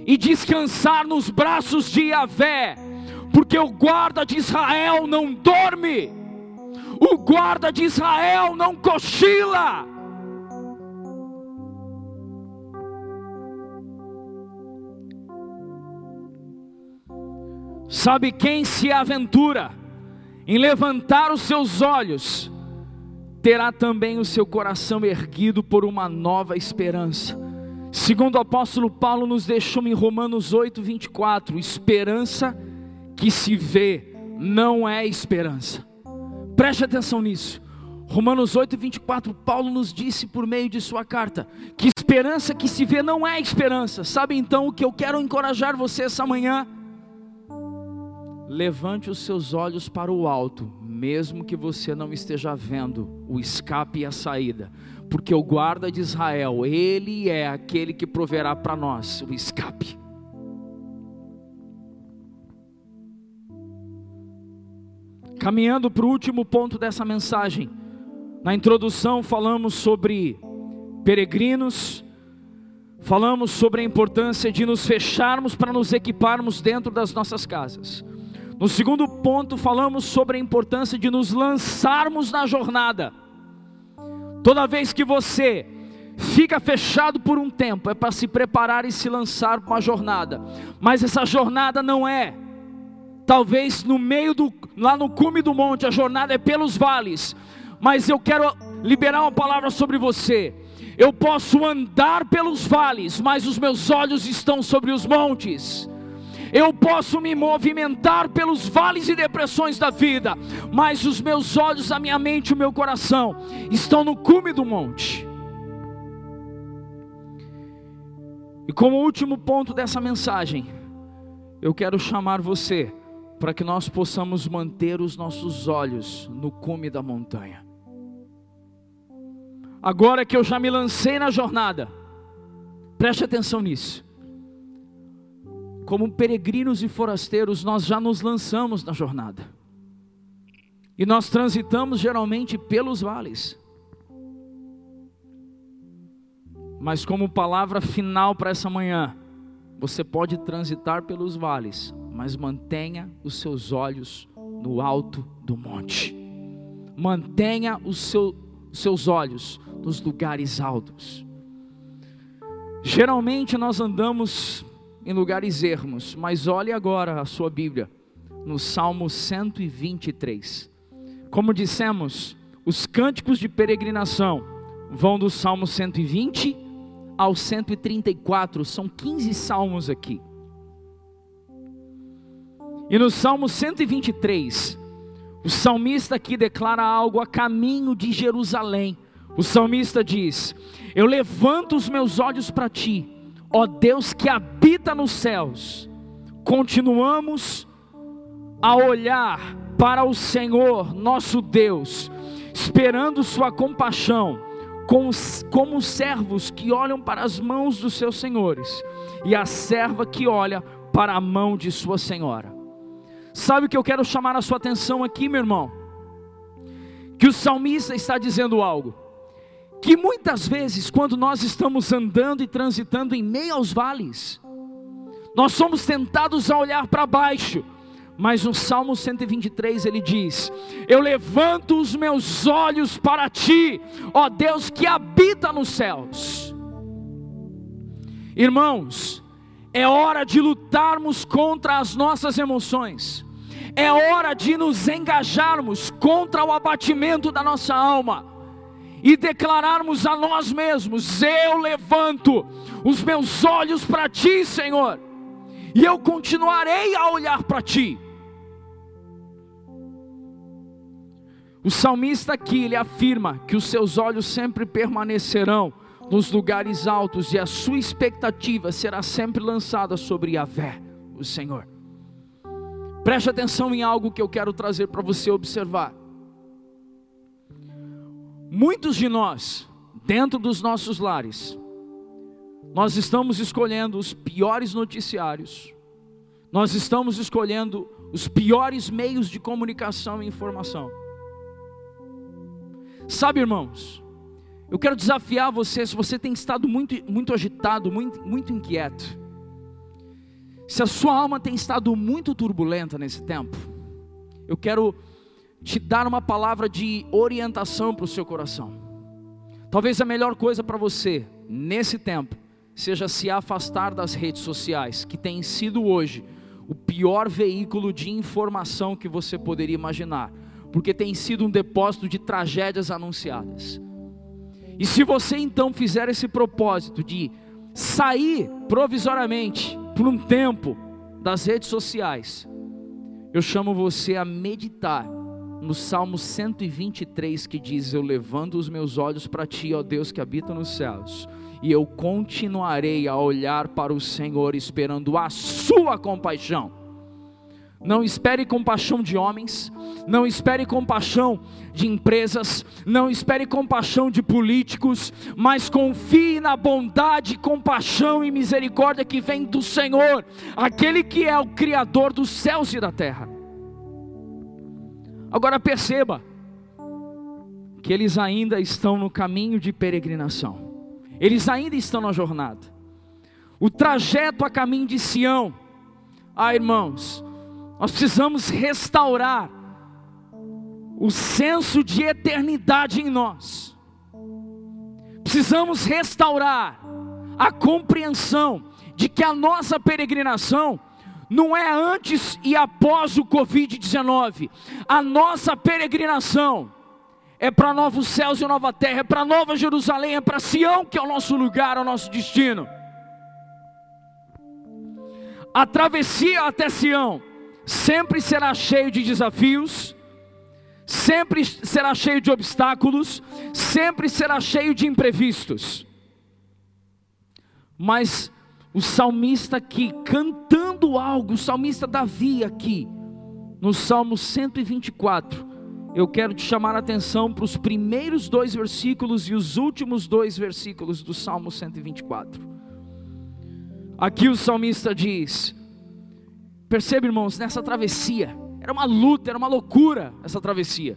e descansar nos braços de Yahvé, porque o guarda de Israel não dorme, o guarda de Israel não cochila. Sabe quem se aventura em levantar os seus olhos, terá também o seu coração erguido por uma nova esperança. Segundo o apóstolo Paulo nos deixou em Romanos 8, 24: esperança que se vê não é esperança. Preste atenção nisso. Romanos 8, 24, Paulo nos disse por meio de sua carta que esperança que se vê não é esperança. Sabe então o que eu quero encorajar você essa manhã? Levante os seus olhos para o alto, mesmo que você não esteja vendo o escape e a saída, porque o guarda de Israel, ele é aquele que proverá para nós o escape. Caminhando para o último ponto dessa mensagem, na introdução falamos sobre peregrinos, falamos sobre a importância de nos fecharmos para nos equiparmos dentro das nossas casas. No segundo ponto, falamos sobre a importância de nos lançarmos na jornada. Toda vez que você fica fechado por um tempo, é para se preparar e se lançar para uma jornada. Mas essa jornada não é, talvez no meio do, lá no cume do monte, a jornada é pelos vales. Mas eu quero liberar uma palavra sobre você. Eu posso andar pelos vales, mas os meus olhos estão sobre os montes. Eu posso me movimentar pelos vales e depressões da vida, mas os meus olhos, a minha mente, o meu coração estão no cume do monte. E como último ponto dessa mensagem, eu quero chamar você para que nós possamos manter os nossos olhos no cume da montanha. Agora que eu já me lancei na jornada, preste atenção nisso como peregrinos e forasteiros, nós já nos lançamos na jornada. E nós transitamos geralmente pelos vales. Mas como palavra final para essa manhã, você pode transitar pelos vales, mas mantenha os seus olhos no alto do monte. Mantenha os seu, seus olhos nos lugares altos. Geralmente nós andamos em lugares ermos, mas olhe agora a sua Bíblia, no Salmo 123. Como dissemos, os cânticos de peregrinação vão do Salmo 120 ao 134, são 15 salmos aqui. E no Salmo 123, o salmista aqui declara algo a caminho de Jerusalém. O salmista diz: Eu levanto os meus olhos para ti, ó Deus que habita nos céus. Continuamos a olhar para o Senhor, nosso Deus, esperando Sua compaixão, como os servos que olham para as mãos dos seus senhores, e a serva que olha para a mão de sua senhora. Sabe o que eu quero chamar a sua atenção aqui, meu irmão? Que o salmista está dizendo algo. Que muitas vezes, quando nós estamos andando e transitando em meio aos vales, nós somos tentados a olhar para baixo, mas no Salmo 123 ele diz: Eu levanto os meus olhos para ti, ó Deus que habita nos céus. Irmãos, é hora de lutarmos contra as nossas emoções, é hora de nos engajarmos contra o abatimento da nossa alma e declararmos a nós mesmos: Eu levanto os meus olhos para ti, Senhor, e eu continuarei a olhar para ti. O salmista aqui ele afirma que os seus olhos sempre permanecerão nos lugares altos e a sua expectativa será sempre lançada sobre Yahvé, o Senhor. Preste atenção em algo que eu quero trazer para você observar. Muitos de nós, dentro dos nossos lares, nós estamos escolhendo os piores noticiários, nós estamos escolhendo os piores meios de comunicação e informação. Sabe, irmãos, eu quero desafiar você, se você tem estado muito, muito agitado, muito, muito inquieto, se a sua alma tem estado muito turbulenta nesse tempo, eu quero te dar uma palavra de orientação para o seu coração. Talvez a melhor coisa para você, nesse tempo, seja se afastar das redes sociais, que tem sido hoje o pior veículo de informação que você poderia imaginar porque tem sido um depósito de tragédias anunciadas. E se você então fizer esse propósito de sair provisoriamente por um tempo das redes sociais, eu chamo você a meditar no Salmo 123 que diz: Eu levanto os meus olhos para ti, ó Deus que habita nos céus, e eu continuarei a olhar para o Senhor esperando a sua compaixão não espere compaixão de homens, não espere compaixão de empresas, não espere compaixão de políticos, mas confie na bondade, compaixão e misericórdia que vem do Senhor, aquele que é o Criador dos céus e da terra. Agora perceba que eles ainda estão no caminho de peregrinação, eles ainda estão na jornada, o trajeto a caminho de Sião, ah irmãos, nós precisamos restaurar o senso de eternidade em nós. Precisamos restaurar a compreensão de que a nossa peregrinação não é antes e após o Covid-19. A nossa peregrinação é para novos céus e nova terra, é para Nova Jerusalém, é para Sião, que é o nosso lugar, é o nosso destino. A travessia até Sião sempre será cheio de desafios, sempre será cheio de obstáculos, sempre será cheio de imprevistos. Mas o salmista aqui, cantando algo, o salmista Davi aqui, no Salmo 124, eu quero te chamar a atenção para os primeiros dois versículos e os últimos dois versículos do Salmo 124. Aqui o salmista diz: Percebe, irmãos, nessa travessia, era uma luta, era uma loucura essa travessia.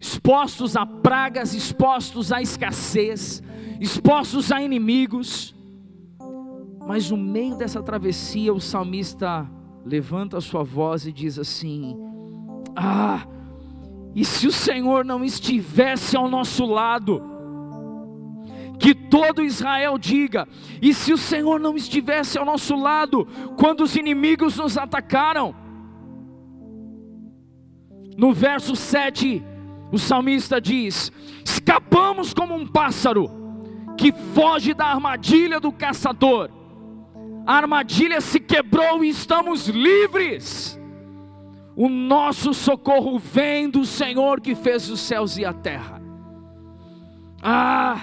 Expostos a pragas, expostos à escassez, expostos a inimigos. Mas no meio dessa travessia, o salmista levanta a sua voz e diz assim: Ah, e se o Senhor não estivesse ao nosso lado? que todo Israel diga: e se o Senhor não estivesse ao nosso lado quando os inimigos nos atacaram? No verso 7, o salmista diz: escapamos como um pássaro que foge da armadilha do caçador. A armadilha se quebrou e estamos livres. O nosso socorro vem do Senhor que fez os céus e a terra. Ah,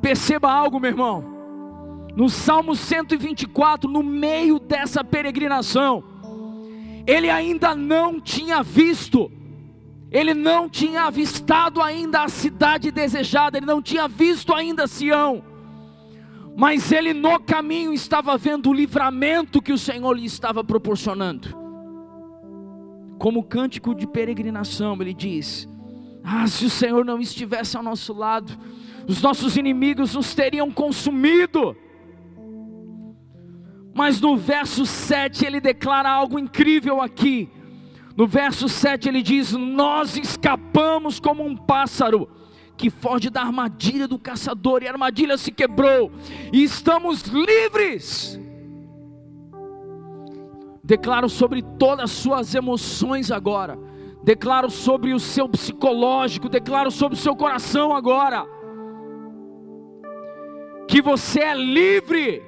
perceba algo, meu irmão. No Salmo 124, no meio dessa peregrinação, ele ainda não tinha visto, ele não tinha avistado ainda a cidade desejada, ele não tinha visto ainda Sião mas ele no caminho estava vendo o livramento que o Senhor lhe estava proporcionando. Como cântico de peregrinação, ele diz: Ah, se o Senhor não estivesse ao nosso lado, os nossos inimigos nos teriam consumido. Mas no verso 7 ele declara algo incrível aqui. No verso 7 ele diz: Nós escapamos como um pássaro que foge da armadilha do caçador, e a armadilha se quebrou, e estamos livres. Declaro sobre todas as suas emoções agora, declaro sobre o seu psicológico, declaro sobre o seu coração agora, que você é livre,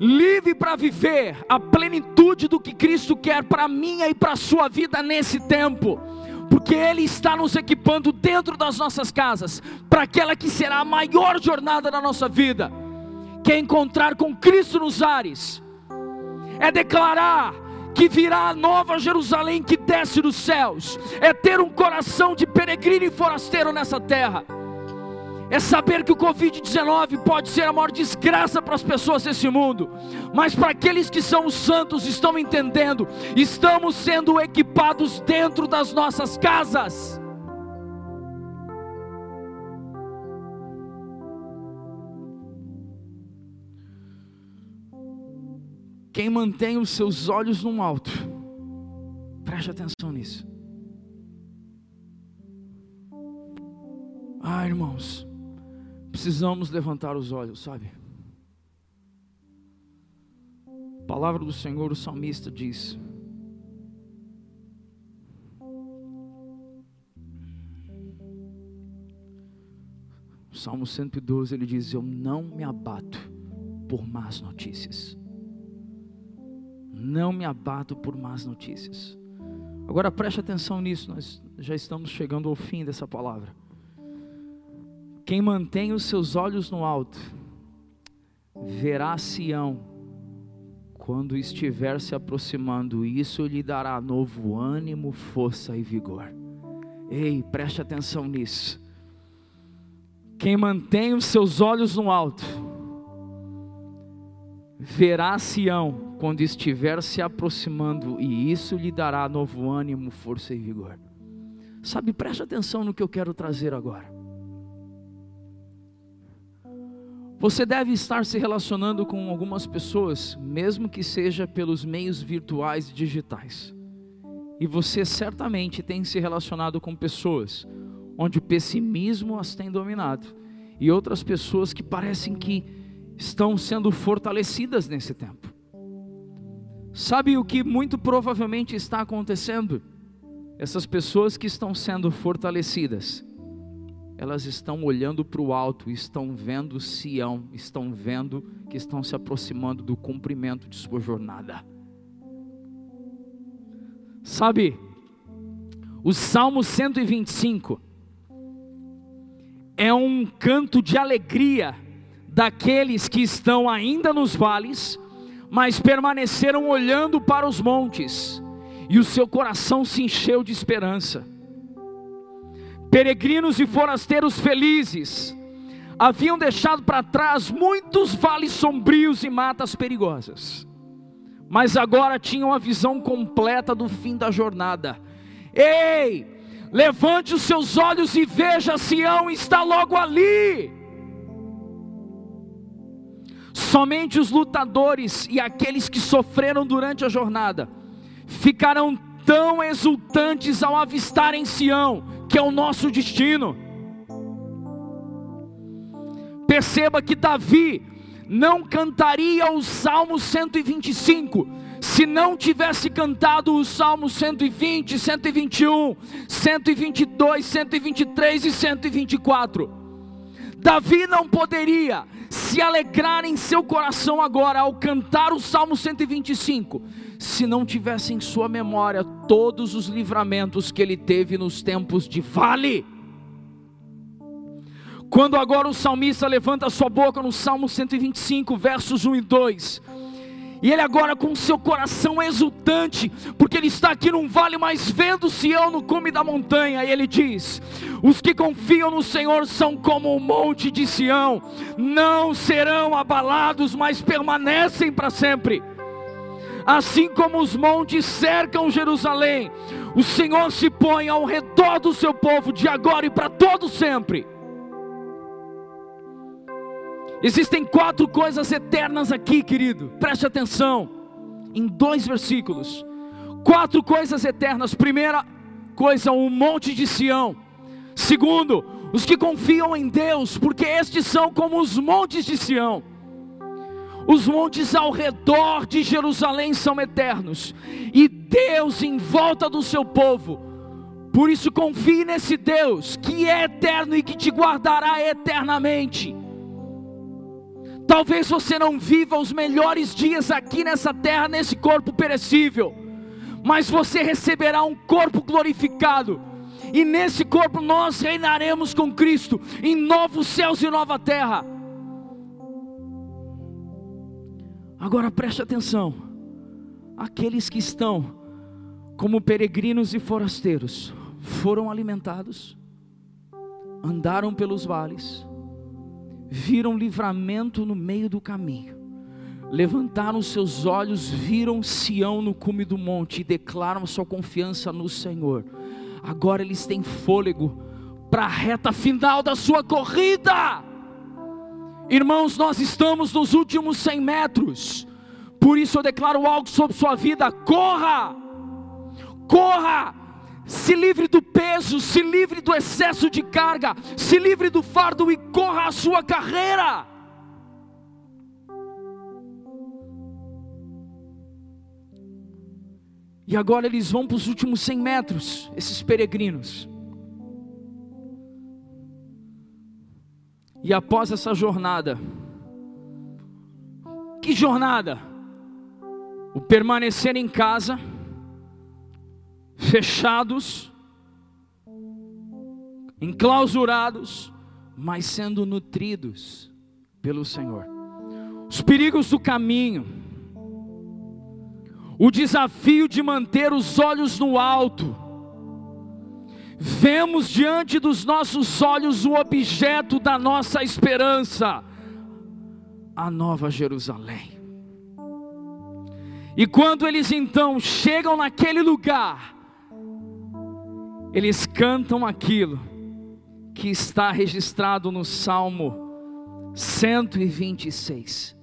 livre para viver a plenitude do que Cristo quer para minha e para a sua vida nesse tempo porque Ele está nos equipando dentro das nossas casas, para aquela que será a maior jornada da nossa vida, que é encontrar com Cristo nos ares, é declarar que virá a nova Jerusalém que desce dos céus, é ter um coração de peregrino e forasteiro nessa terra é saber que o Covid-19 pode ser a maior desgraça para as pessoas desse mundo, mas para aqueles que são os santos, estão entendendo, estamos sendo equipados dentro das nossas casas. Quem mantém os seus olhos no alto, preste atenção nisso. Ah, irmãos, precisamos levantar os olhos, sabe? A palavra do Senhor, o salmista diz: Salmo 112 ele diz: Eu não me abato por más notícias. Não me abato por más notícias. Agora preste atenção nisso, nós já estamos chegando ao fim dessa palavra. Quem mantém os seus olhos no alto, verá Sião quando estiver se aproximando, isso lhe dará novo ânimo, força e vigor. Ei, preste atenção nisso. Quem mantém os seus olhos no alto, verá Sião quando estiver se aproximando, e isso lhe dará novo ânimo, força e vigor. Sabe, preste atenção no que eu quero trazer agora. Você deve estar se relacionando com algumas pessoas, mesmo que seja pelos meios virtuais e digitais. E você certamente tem se relacionado com pessoas onde o pessimismo as tem dominado e outras pessoas que parecem que estão sendo fortalecidas nesse tempo. Sabe o que muito provavelmente está acontecendo? Essas pessoas que estão sendo fortalecidas elas estão olhando para o alto, estão vendo Sião, estão vendo que estão se aproximando do cumprimento de sua jornada. Sabe, o Salmo 125 é um canto de alegria daqueles que estão ainda nos vales, mas permaneceram olhando para os montes, e o seu coração se encheu de esperança peregrinos e forasteiros felizes, haviam deixado para trás muitos vales sombrios e matas perigosas, mas agora tinham a visão completa do fim da jornada. Ei, levante os seus olhos e veja, Sião está logo ali. Somente os lutadores e aqueles que sofreram durante a jornada ficarão tão exultantes ao avistarem Sião, que é o nosso destino. Perceba que Davi não cantaria o Salmo 125 se não tivesse cantado o Salmo 120, 121, 122, 123 e 124. Davi não poderia se alegrar em seu coração agora ao cantar o Salmo 125, se não tivesse em sua memória todos os livramentos que ele teve nos tempos de vale. Quando agora o salmista levanta sua boca no Salmo 125, versos 1 e 2, e ele agora com seu coração exultante, porque ele está aqui num vale, mas vendo Sião no cume da montanha, e ele diz: Os que confiam no Senhor são como o monte de Sião, não serão abalados, mas permanecem para sempre. Assim como os montes cercam Jerusalém, o Senhor se põe ao redor do seu povo de agora e para todo sempre. Existem quatro coisas eternas aqui, querido, preste atenção, em dois versículos. Quatro coisas eternas. Primeira coisa, o um monte de Sião. Segundo, os que confiam em Deus, porque estes são como os montes de Sião. Os montes ao redor de Jerusalém são eternos, e Deus em volta do seu povo. Por isso confie nesse Deus que é eterno e que te guardará eternamente. Talvez você não viva os melhores dias aqui nessa terra, nesse corpo perecível, mas você receberá um corpo glorificado, e nesse corpo nós reinaremos com Cristo em novos céus e nova terra. Agora preste atenção: aqueles que estão como peregrinos e forasteiros foram alimentados, andaram pelos vales, viram livramento no meio do caminho, levantaram seus olhos, viram Sião no cume do monte e declaram sua confiança no Senhor. Agora eles têm fôlego para a reta final da sua corrida. Irmãos, nós estamos nos últimos 100 metros, por isso eu declaro algo sobre sua vida: corra, corra, se livre do peso, se livre do excesso de carga, se livre do fardo e corra a sua carreira. E agora eles vão para os últimos 100 metros, esses peregrinos. E após essa jornada, que jornada? O permanecer em casa, fechados, enclausurados, mas sendo nutridos pelo Senhor. Os perigos do caminho, o desafio de manter os olhos no alto, vemos diante dos nossos olhos o objeto da nossa esperança, a Nova Jerusalém. E quando eles então chegam naquele lugar, eles cantam aquilo que está registrado no Salmo 126.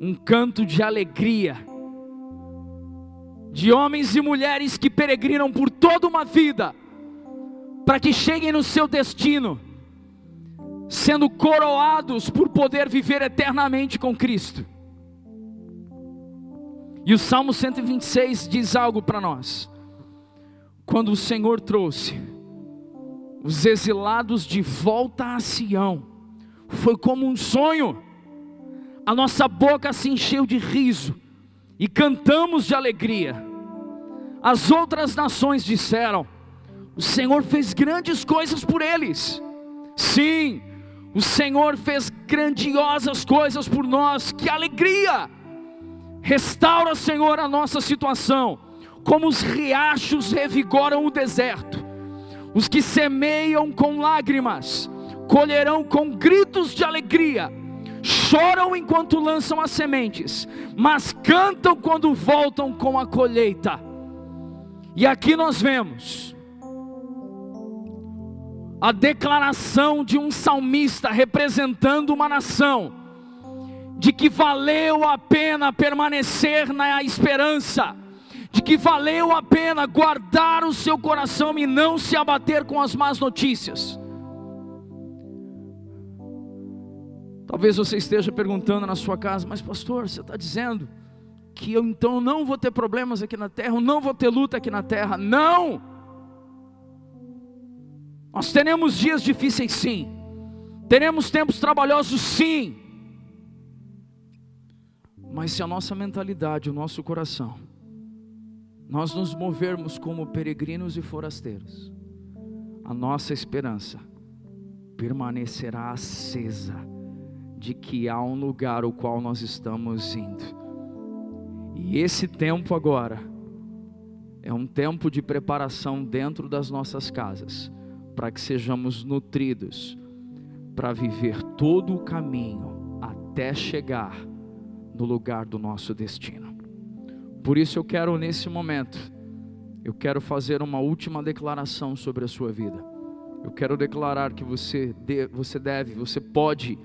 Um canto de alegria, de homens e mulheres que peregrinam por toda uma vida, para que cheguem no seu destino, sendo coroados por poder viver eternamente com Cristo. E o Salmo 126 diz algo para nós quando o Senhor trouxe os exilados de volta a Sião, foi como um sonho, a nossa boca se encheu de riso e cantamos de alegria. As outras nações disseram: O Senhor fez grandes coisas por eles. Sim, o Senhor fez grandiosas coisas por nós, que alegria! Restaura, Senhor, a nossa situação como os riachos revigoram o deserto. Os que semeiam com lágrimas, colherão com gritos de alegria. Choram enquanto lançam as sementes, mas cantam quando voltam com a colheita. E aqui nós vemos a declaração de um salmista representando uma nação, de que valeu a pena permanecer na esperança de que valeu a pena guardar o seu coração e não se abater com as más notícias. Talvez você esteja perguntando na sua casa, mas pastor, você está dizendo que eu então não vou ter problemas aqui na terra, eu não vou ter luta aqui na terra. Não! Nós teremos dias difíceis sim, teremos tempos trabalhosos sim, Mas se a nossa mentalidade, o nosso coração, nós nos movermos como peregrinos e forasteiros, a nossa esperança permanecerá acesa de que há um lugar ao qual nós estamos indo. E esse tempo agora é um tempo de preparação dentro das nossas casas, para que sejamos nutridos para viver todo o caminho até chegar no lugar do nosso destino. Por isso eu quero nesse momento, eu quero fazer uma última declaração sobre a sua vida. Eu quero declarar que você, de, você deve, você pode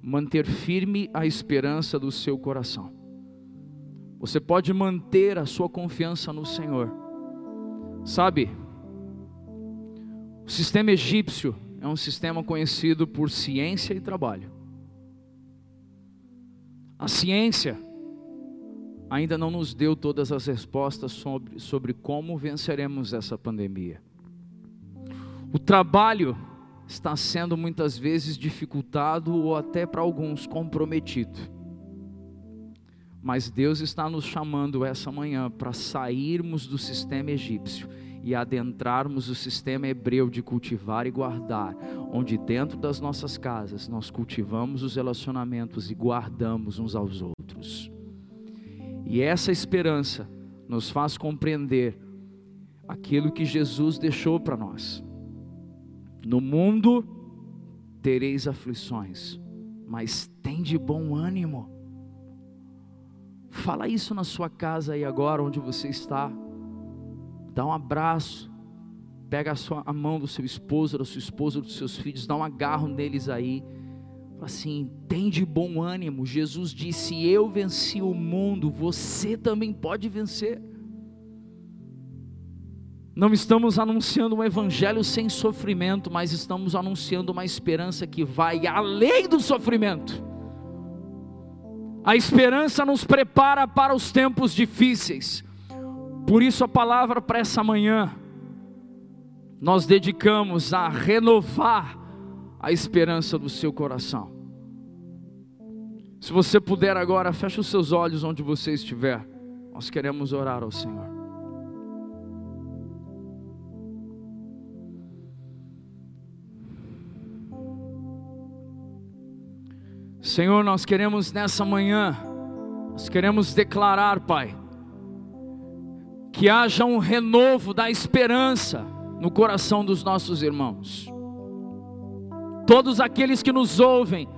manter firme a esperança do seu coração. Você pode manter a sua confiança no Senhor. Sabe, o sistema egípcio é um sistema conhecido por ciência e trabalho. A ciência ainda não nos deu todas as respostas sobre, sobre como venceremos essa pandemia. O trabalho está sendo muitas vezes dificultado ou até para alguns comprometido. Mas Deus está nos chamando essa manhã para sairmos do sistema egípcio e adentrarmos o sistema hebreu de cultivar e guardar, onde dentro das nossas casas nós cultivamos os relacionamentos e guardamos uns aos outros. E essa esperança nos faz compreender aquilo que Jesus deixou para nós. No mundo tereis aflições, mas tem de bom ânimo. Fala isso na sua casa aí agora, onde você está. Dá um abraço. Pega a, sua, a mão do seu esposo, da sua esposa, dos seus filhos, dá um agarro neles aí. Assim, tem de bom ânimo. Jesus disse: Eu venci o mundo, você também pode vencer. Não estamos anunciando um evangelho sem sofrimento, mas estamos anunciando uma esperança que vai além do sofrimento. A esperança nos prepara para os tempos difíceis. Por isso a palavra para essa manhã nós dedicamos a renovar a esperança do seu coração. Se você puder agora, feche os seus olhos onde você estiver. Nós queremos orar ao Senhor. Senhor, nós queremos nessa manhã, nós queremos declarar, Pai, que haja um renovo da esperança no coração dos nossos irmãos. Todos aqueles que nos ouvem,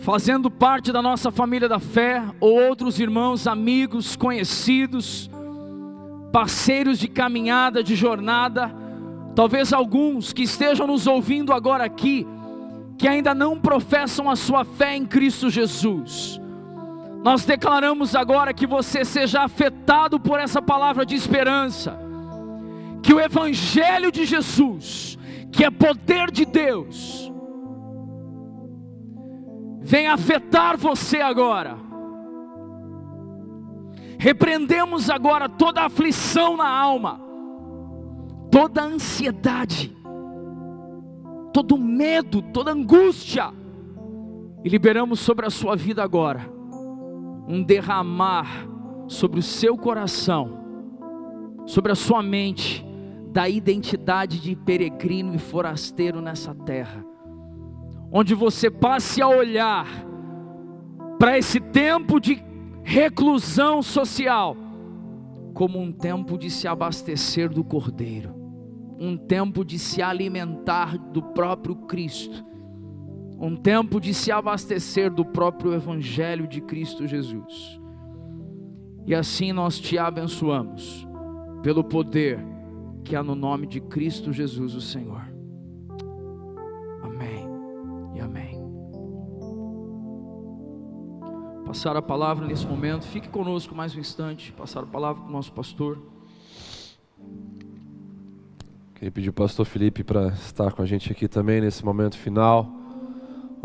fazendo parte da nossa família da fé, ou outros irmãos, amigos, conhecidos, parceiros de caminhada, de jornada, talvez alguns que estejam nos ouvindo agora aqui, que ainda não professam a sua fé em Cristo Jesus. Nós declaramos agora que você seja afetado por essa palavra de esperança, que o Evangelho de Jesus, que é poder de Deus, venha afetar você agora. Repreendemos agora toda aflição na alma, toda ansiedade, todo medo, toda angústia, e liberamos sobre a sua vida agora um derramar sobre o seu coração, sobre a sua mente, da identidade de peregrino e forasteiro nessa terra, onde você passe a olhar para esse tempo de reclusão social como um tempo de se abastecer do Cordeiro um tempo de se alimentar do próprio Cristo, um tempo de se abastecer do próprio Evangelho de Cristo Jesus. E assim nós te abençoamos, pelo poder que há no nome de Cristo Jesus, o Senhor. Amém e amém. Passar a palavra nesse momento, fique conosco mais um instante, passar a palavra para o nosso pastor. Queria pedir o pastor Felipe para estar com a gente aqui também nesse momento final,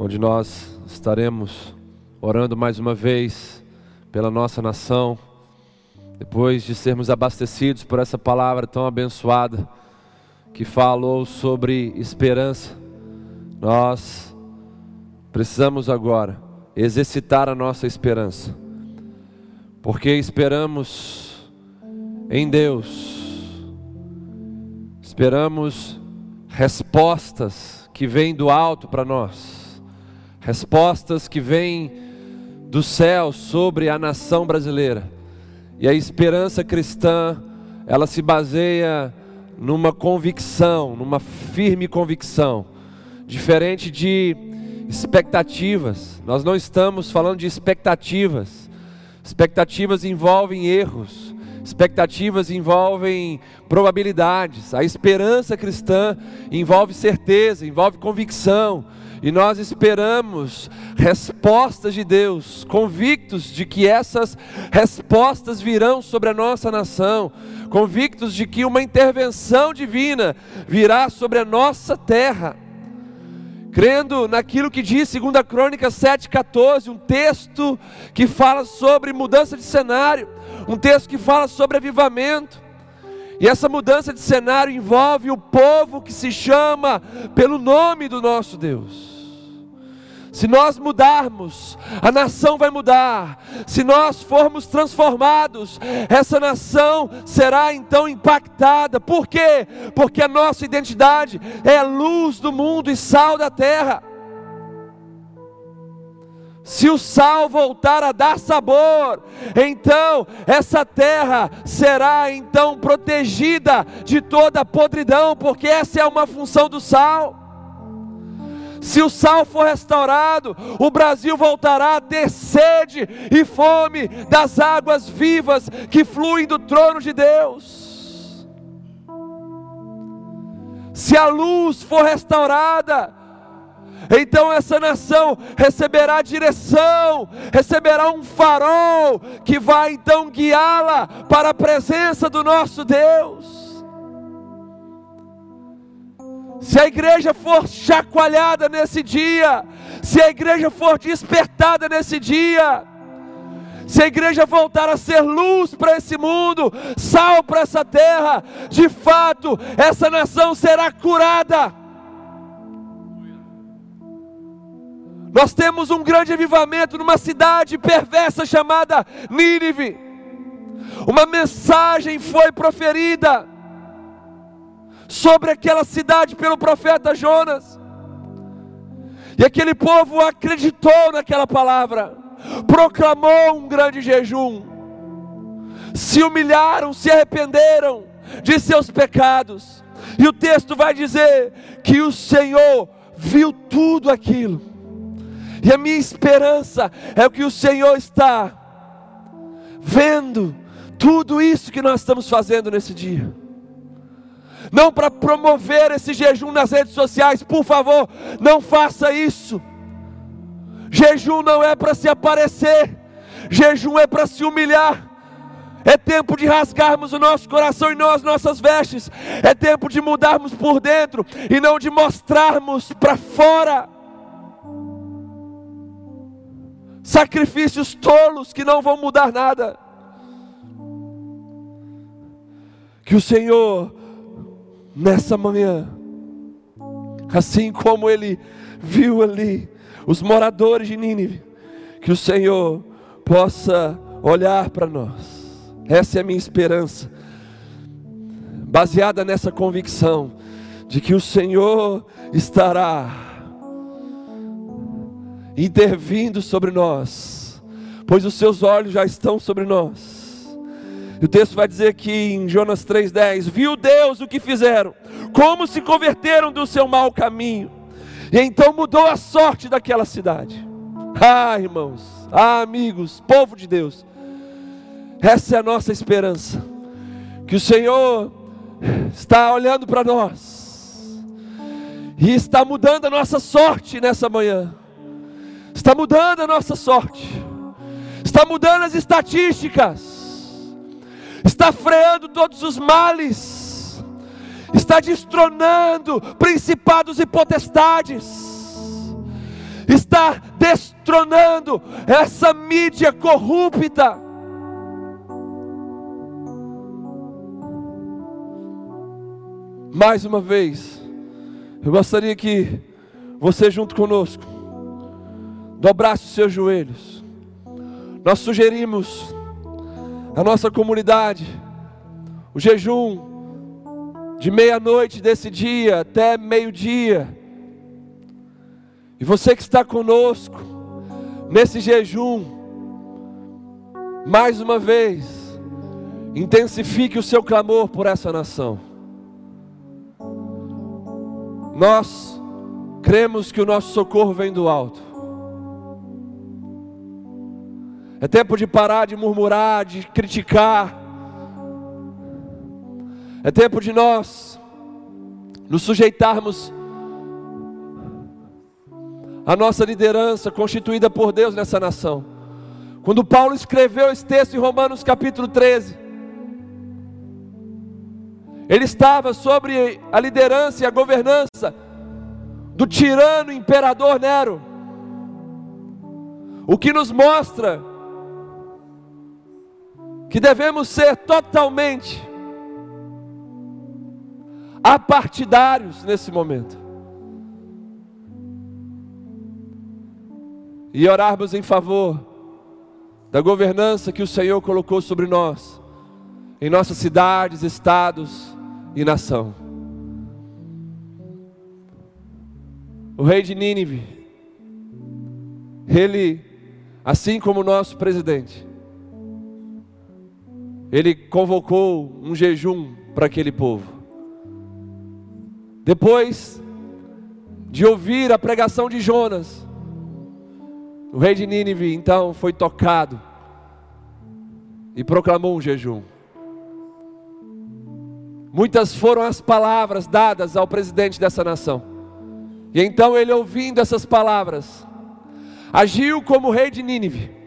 onde nós estaremos orando mais uma vez pela nossa nação, depois de sermos abastecidos por essa palavra tão abençoada que falou sobre esperança. Nós precisamos agora exercitar a nossa esperança, porque esperamos em Deus, esperamos respostas que vêm do alto para nós, respostas que vêm do céu sobre a nação brasileira, e a esperança cristã, ela se baseia numa convicção, numa firme convicção, diferente de expectativas. Nós não estamos falando de expectativas. Expectativas envolvem erros. Expectativas envolvem probabilidades. A esperança cristã envolve certeza, envolve convicção. E nós esperamos respostas de Deus, convictos de que essas respostas virão sobre a nossa nação, convictos de que uma intervenção divina virá sobre a nossa terra crendo naquilo que diz 2 Crônicas 7,14, um texto que fala sobre mudança de cenário, um texto que fala sobre avivamento. E essa mudança de cenário envolve o povo que se chama pelo nome do nosso Deus. Se nós mudarmos, a nação vai mudar. Se nós formos transformados, essa nação será então impactada. Por quê? Porque a nossa identidade é luz do mundo e sal da terra. Se o sal voltar a dar sabor, então essa terra será então protegida de toda podridão, porque essa é uma função do sal. Se o sal for restaurado, o Brasil voltará a ter sede e fome das águas vivas que fluem do trono de Deus. Se a luz for restaurada, então essa nação receberá direção, receberá um farol que vai então guiá-la para a presença do nosso Deus. se a igreja for chacoalhada nesse dia, se a igreja for despertada nesse dia, se a igreja voltar a ser luz para esse mundo, sal para essa terra, de fato, essa nação será curada. Nós temos um grande avivamento numa cidade perversa chamada Nínive. Uma mensagem foi proferida sobre aquela cidade pelo profeta Jonas. E aquele povo acreditou naquela palavra, proclamou um grande jejum, se humilharam, se arrependeram de seus pecados. E o texto vai dizer que o Senhor viu tudo aquilo. E a minha esperança é o que o Senhor está vendo tudo isso que nós estamos fazendo nesse dia não para promover esse jejum nas redes sociais, por favor, não faça isso. Jejum não é para se aparecer, jejum é para se humilhar. É tempo de rasgarmos o nosso coração e não as nossas vestes. É tempo de mudarmos por dentro e não de mostrarmos para fora. Sacrifícios tolos que não vão mudar nada. Que o Senhor nessa manhã, assim como ele viu ali os moradores de Nínive, que o Senhor possa olhar para nós. Essa é a minha esperança, baseada nessa convicção de que o Senhor estará intervindo sobre nós, pois os seus olhos já estão sobre nós e o texto vai dizer que em Jonas 3,10: Viu Deus o que fizeram, como se converteram do seu mau caminho, e então mudou a sorte daquela cidade. Ah, irmãos, ah, amigos, povo de Deus, essa é a nossa esperança, que o Senhor está olhando para nós, e está mudando a nossa sorte nessa manhã, está mudando a nossa sorte, está mudando as estatísticas, está freando todos os males, está destronando principados e potestades, está destronando essa mídia corrupta. Mais uma vez, eu gostaria que você junto conosco dobrasse os seus joelhos. Nós sugerimos à nossa comunidade o jejum de meia-noite desse dia até meio-dia. E você que está conosco nesse jejum, mais uma vez, intensifique o seu clamor por essa nação. Nós cremos que o nosso socorro vem do alto. É tempo de parar de murmurar, de criticar. É tempo de nós nos sujeitarmos à nossa liderança constituída por Deus nessa nação. Quando Paulo escreveu esse texto em Romanos capítulo 13, ele estava sobre a liderança e a governança do tirano imperador Nero. O que nos mostra que devemos ser totalmente apartidários nesse momento. E orarmos em favor da governança que o Senhor colocou sobre nós, em nossas cidades, estados e nação. O rei de Nínive, ele, assim como o nosso presidente, ele convocou um jejum para aquele povo. Depois de ouvir a pregação de Jonas, o rei de Nínive então foi tocado e proclamou um jejum. Muitas foram as palavras dadas ao presidente dessa nação. E então ele, ouvindo essas palavras, agiu como rei de Nínive.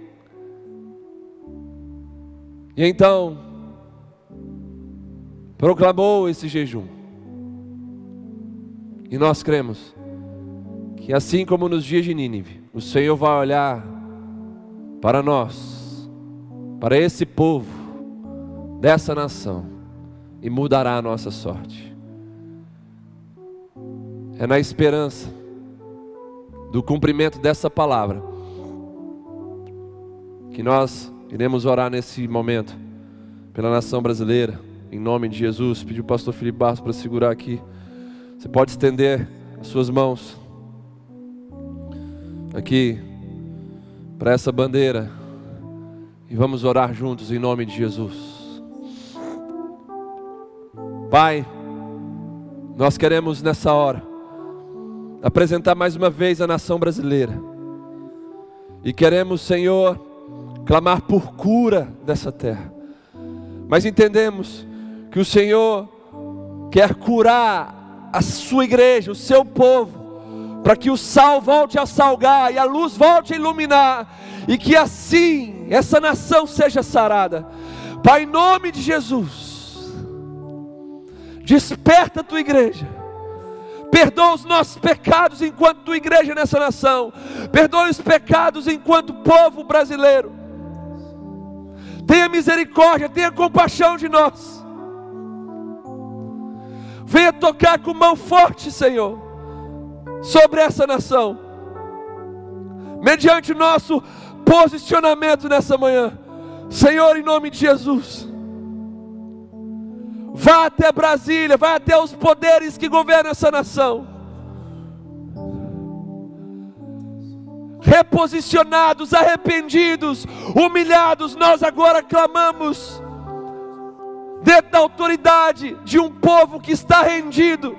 E então proclamou esse jejum. E nós cremos que assim como nos dias de Nínive, o Senhor vai olhar para nós, para esse povo dessa nação e mudará a nossa sorte. É na esperança do cumprimento dessa palavra que nós iremos orar nesse momento pela nação brasileira, em nome de Jesus. Pediu o pastor Felipe Barros para segurar aqui. Você pode estender as suas mãos aqui para essa bandeira e vamos orar juntos em nome de Jesus. Pai, nós queremos nessa hora apresentar mais uma vez a nação brasileira e queremos, Senhor, clamar por cura dessa terra, mas entendemos que o Senhor quer curar a sua igreja, o seu povo, para que o sal volte a salgar e a luz volte a iluminar, e que assim essa nação seja sarada. Pai, em nome de Jesus, desperta a tua igreja. Perdoa os nossos pecados enquanto tua igreja nessa nação. Perdoa os pecados enquanto povo brasileiro. Tenha misericórdia, tenha compaixão de nós. Venha tocar com mão forte, Senhor, sobre essa nação, mediante o nosso posicionamento nessa manhã. Senhor, em nome de Jesus, vá até Brasília, vá até os poderes que governam essa nação. Reposicionados, arrependidos, humilhados, nós agora clamamos dentro da autoridade de um povo que está rendido.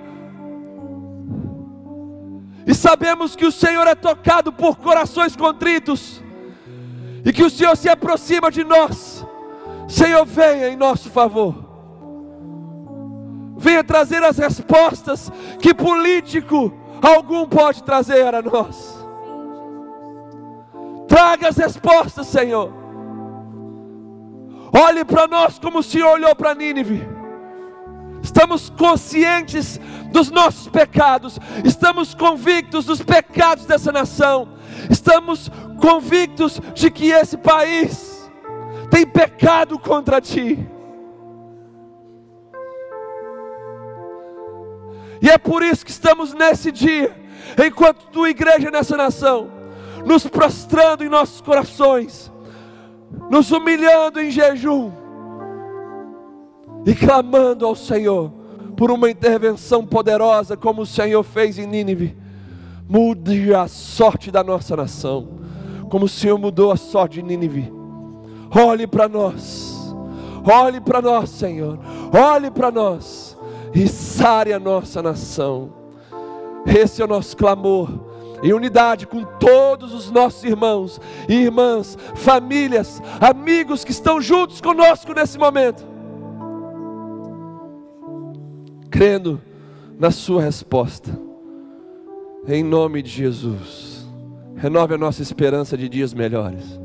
E sabemos que o Senhor é tocado por corações contritos, e que o Senhor se aproxima de nós. Senhor, venha em nosso favor, venha trazer as respostas que político algum pode trazer a nós. Traga as respostas, Senhor Olhe para nós como o Senhor olhou para Nínive. Estamos conscientes dos nossos pecados, estamos convictos dos pecados dessa nação, estamos convictos de que esse país tem pecado contra ti. E é por isso que estamos nesse dia, enquanto tua igreja nessa nação, nos prostrando em nossos corações, nos humilhando em jejum e clamando ao Senhor por uma intervenção poderosa, como o Senhor fez em Nínive. Mude a sorte da nossa nação, como o Senhor mudou a sorte de Nínive. Olhe para nós, olhe para nós, Senhor, olhe para nós e sare a nossa nação. Esse é o nosso clamor em unidade com todos os nossos irmãos e irmãs, famílias, amigos que estão juntos conosco nesse momento, crendo na Sua resposta, em nome de Jesus. Renove a nossa esperança de dias melhores,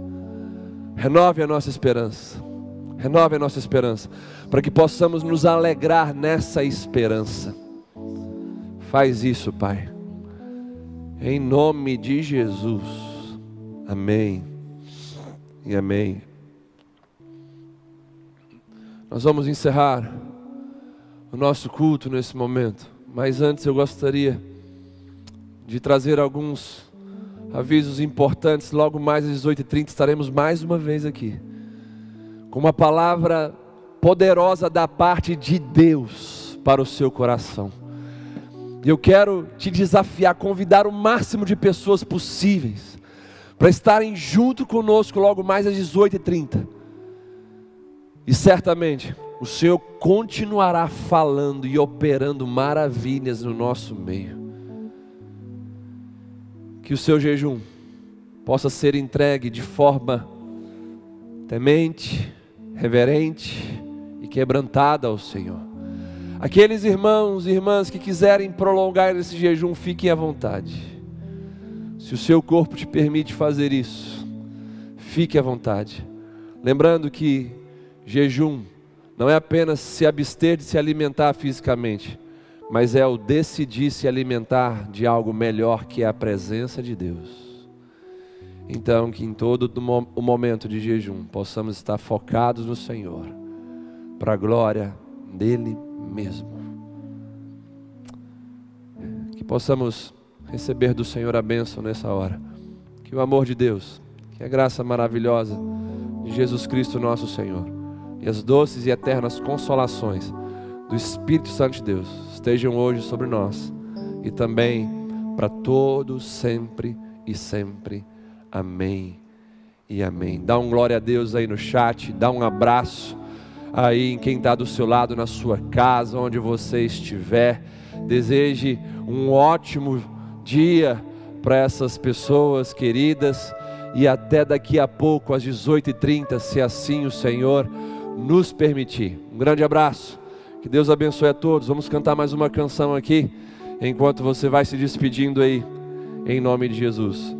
renove a nossa esperança, renove a nossa esperança, para que possamos nos alegrar nessa esperança. Faz isso, Pai em nome de Jesus. Amém. E amém. Nós vamos encerrar o nosso culto nesse momento. Mas antes eu gostaria de trazer alguns avisos importantes. Logo mais às 18h30 estaremos mais uma vez aqui. Com uma palavra poderosa da parte de Deus para o seu coração. E eu quero te desafiar, convidar o máximo de pessoas possíveis para estarem junto conosco logo mais às 18h30. E certamente o Senhor continuará falando e operando maravilhas no nosso meio. Que o seu jejum possa ser entregue de forma temente, reverente e quebrantada ao Senhor. Aqueles irmãos e irmãs que quiserem prolongar esse jejum, fiquem à vontade. Se o seu corpo te permite fazer isso, fique à vontade. Lembrando que jejum não é apenas se abster de se alimentar fisicamente, mas é o decidir se alimentar de algo melhor que é a presença de Deus. Então, que em todo o momento de jejum possamos estar focados no Senhor, para a glória dele mesmo. Que possamos receber do Senhor a bênção nessa hora. Que o amor de Deus, que a graça maravilhosa de Jesus Cristo nosso Senhor e as doces e eternas consolações do Espírito Santo de Deus estejam hoje sobre nós e também para todos, sempre e sempre. Amém e amém. Dá um glória a Deus aí no chat, dá um abraço aí em quem está do seu lado na sua casa, onde você estiver. Deseje um ótimo dia para essas pessoas queridas e até daqui a pouco, às 18h30, se assim o Senhor nos permitir. Um grande abraço, que Deus abençoe a todos. Vamos cantar mais uma canção aqui, enquanto você vai se despedindo aí, em nome de Jesus.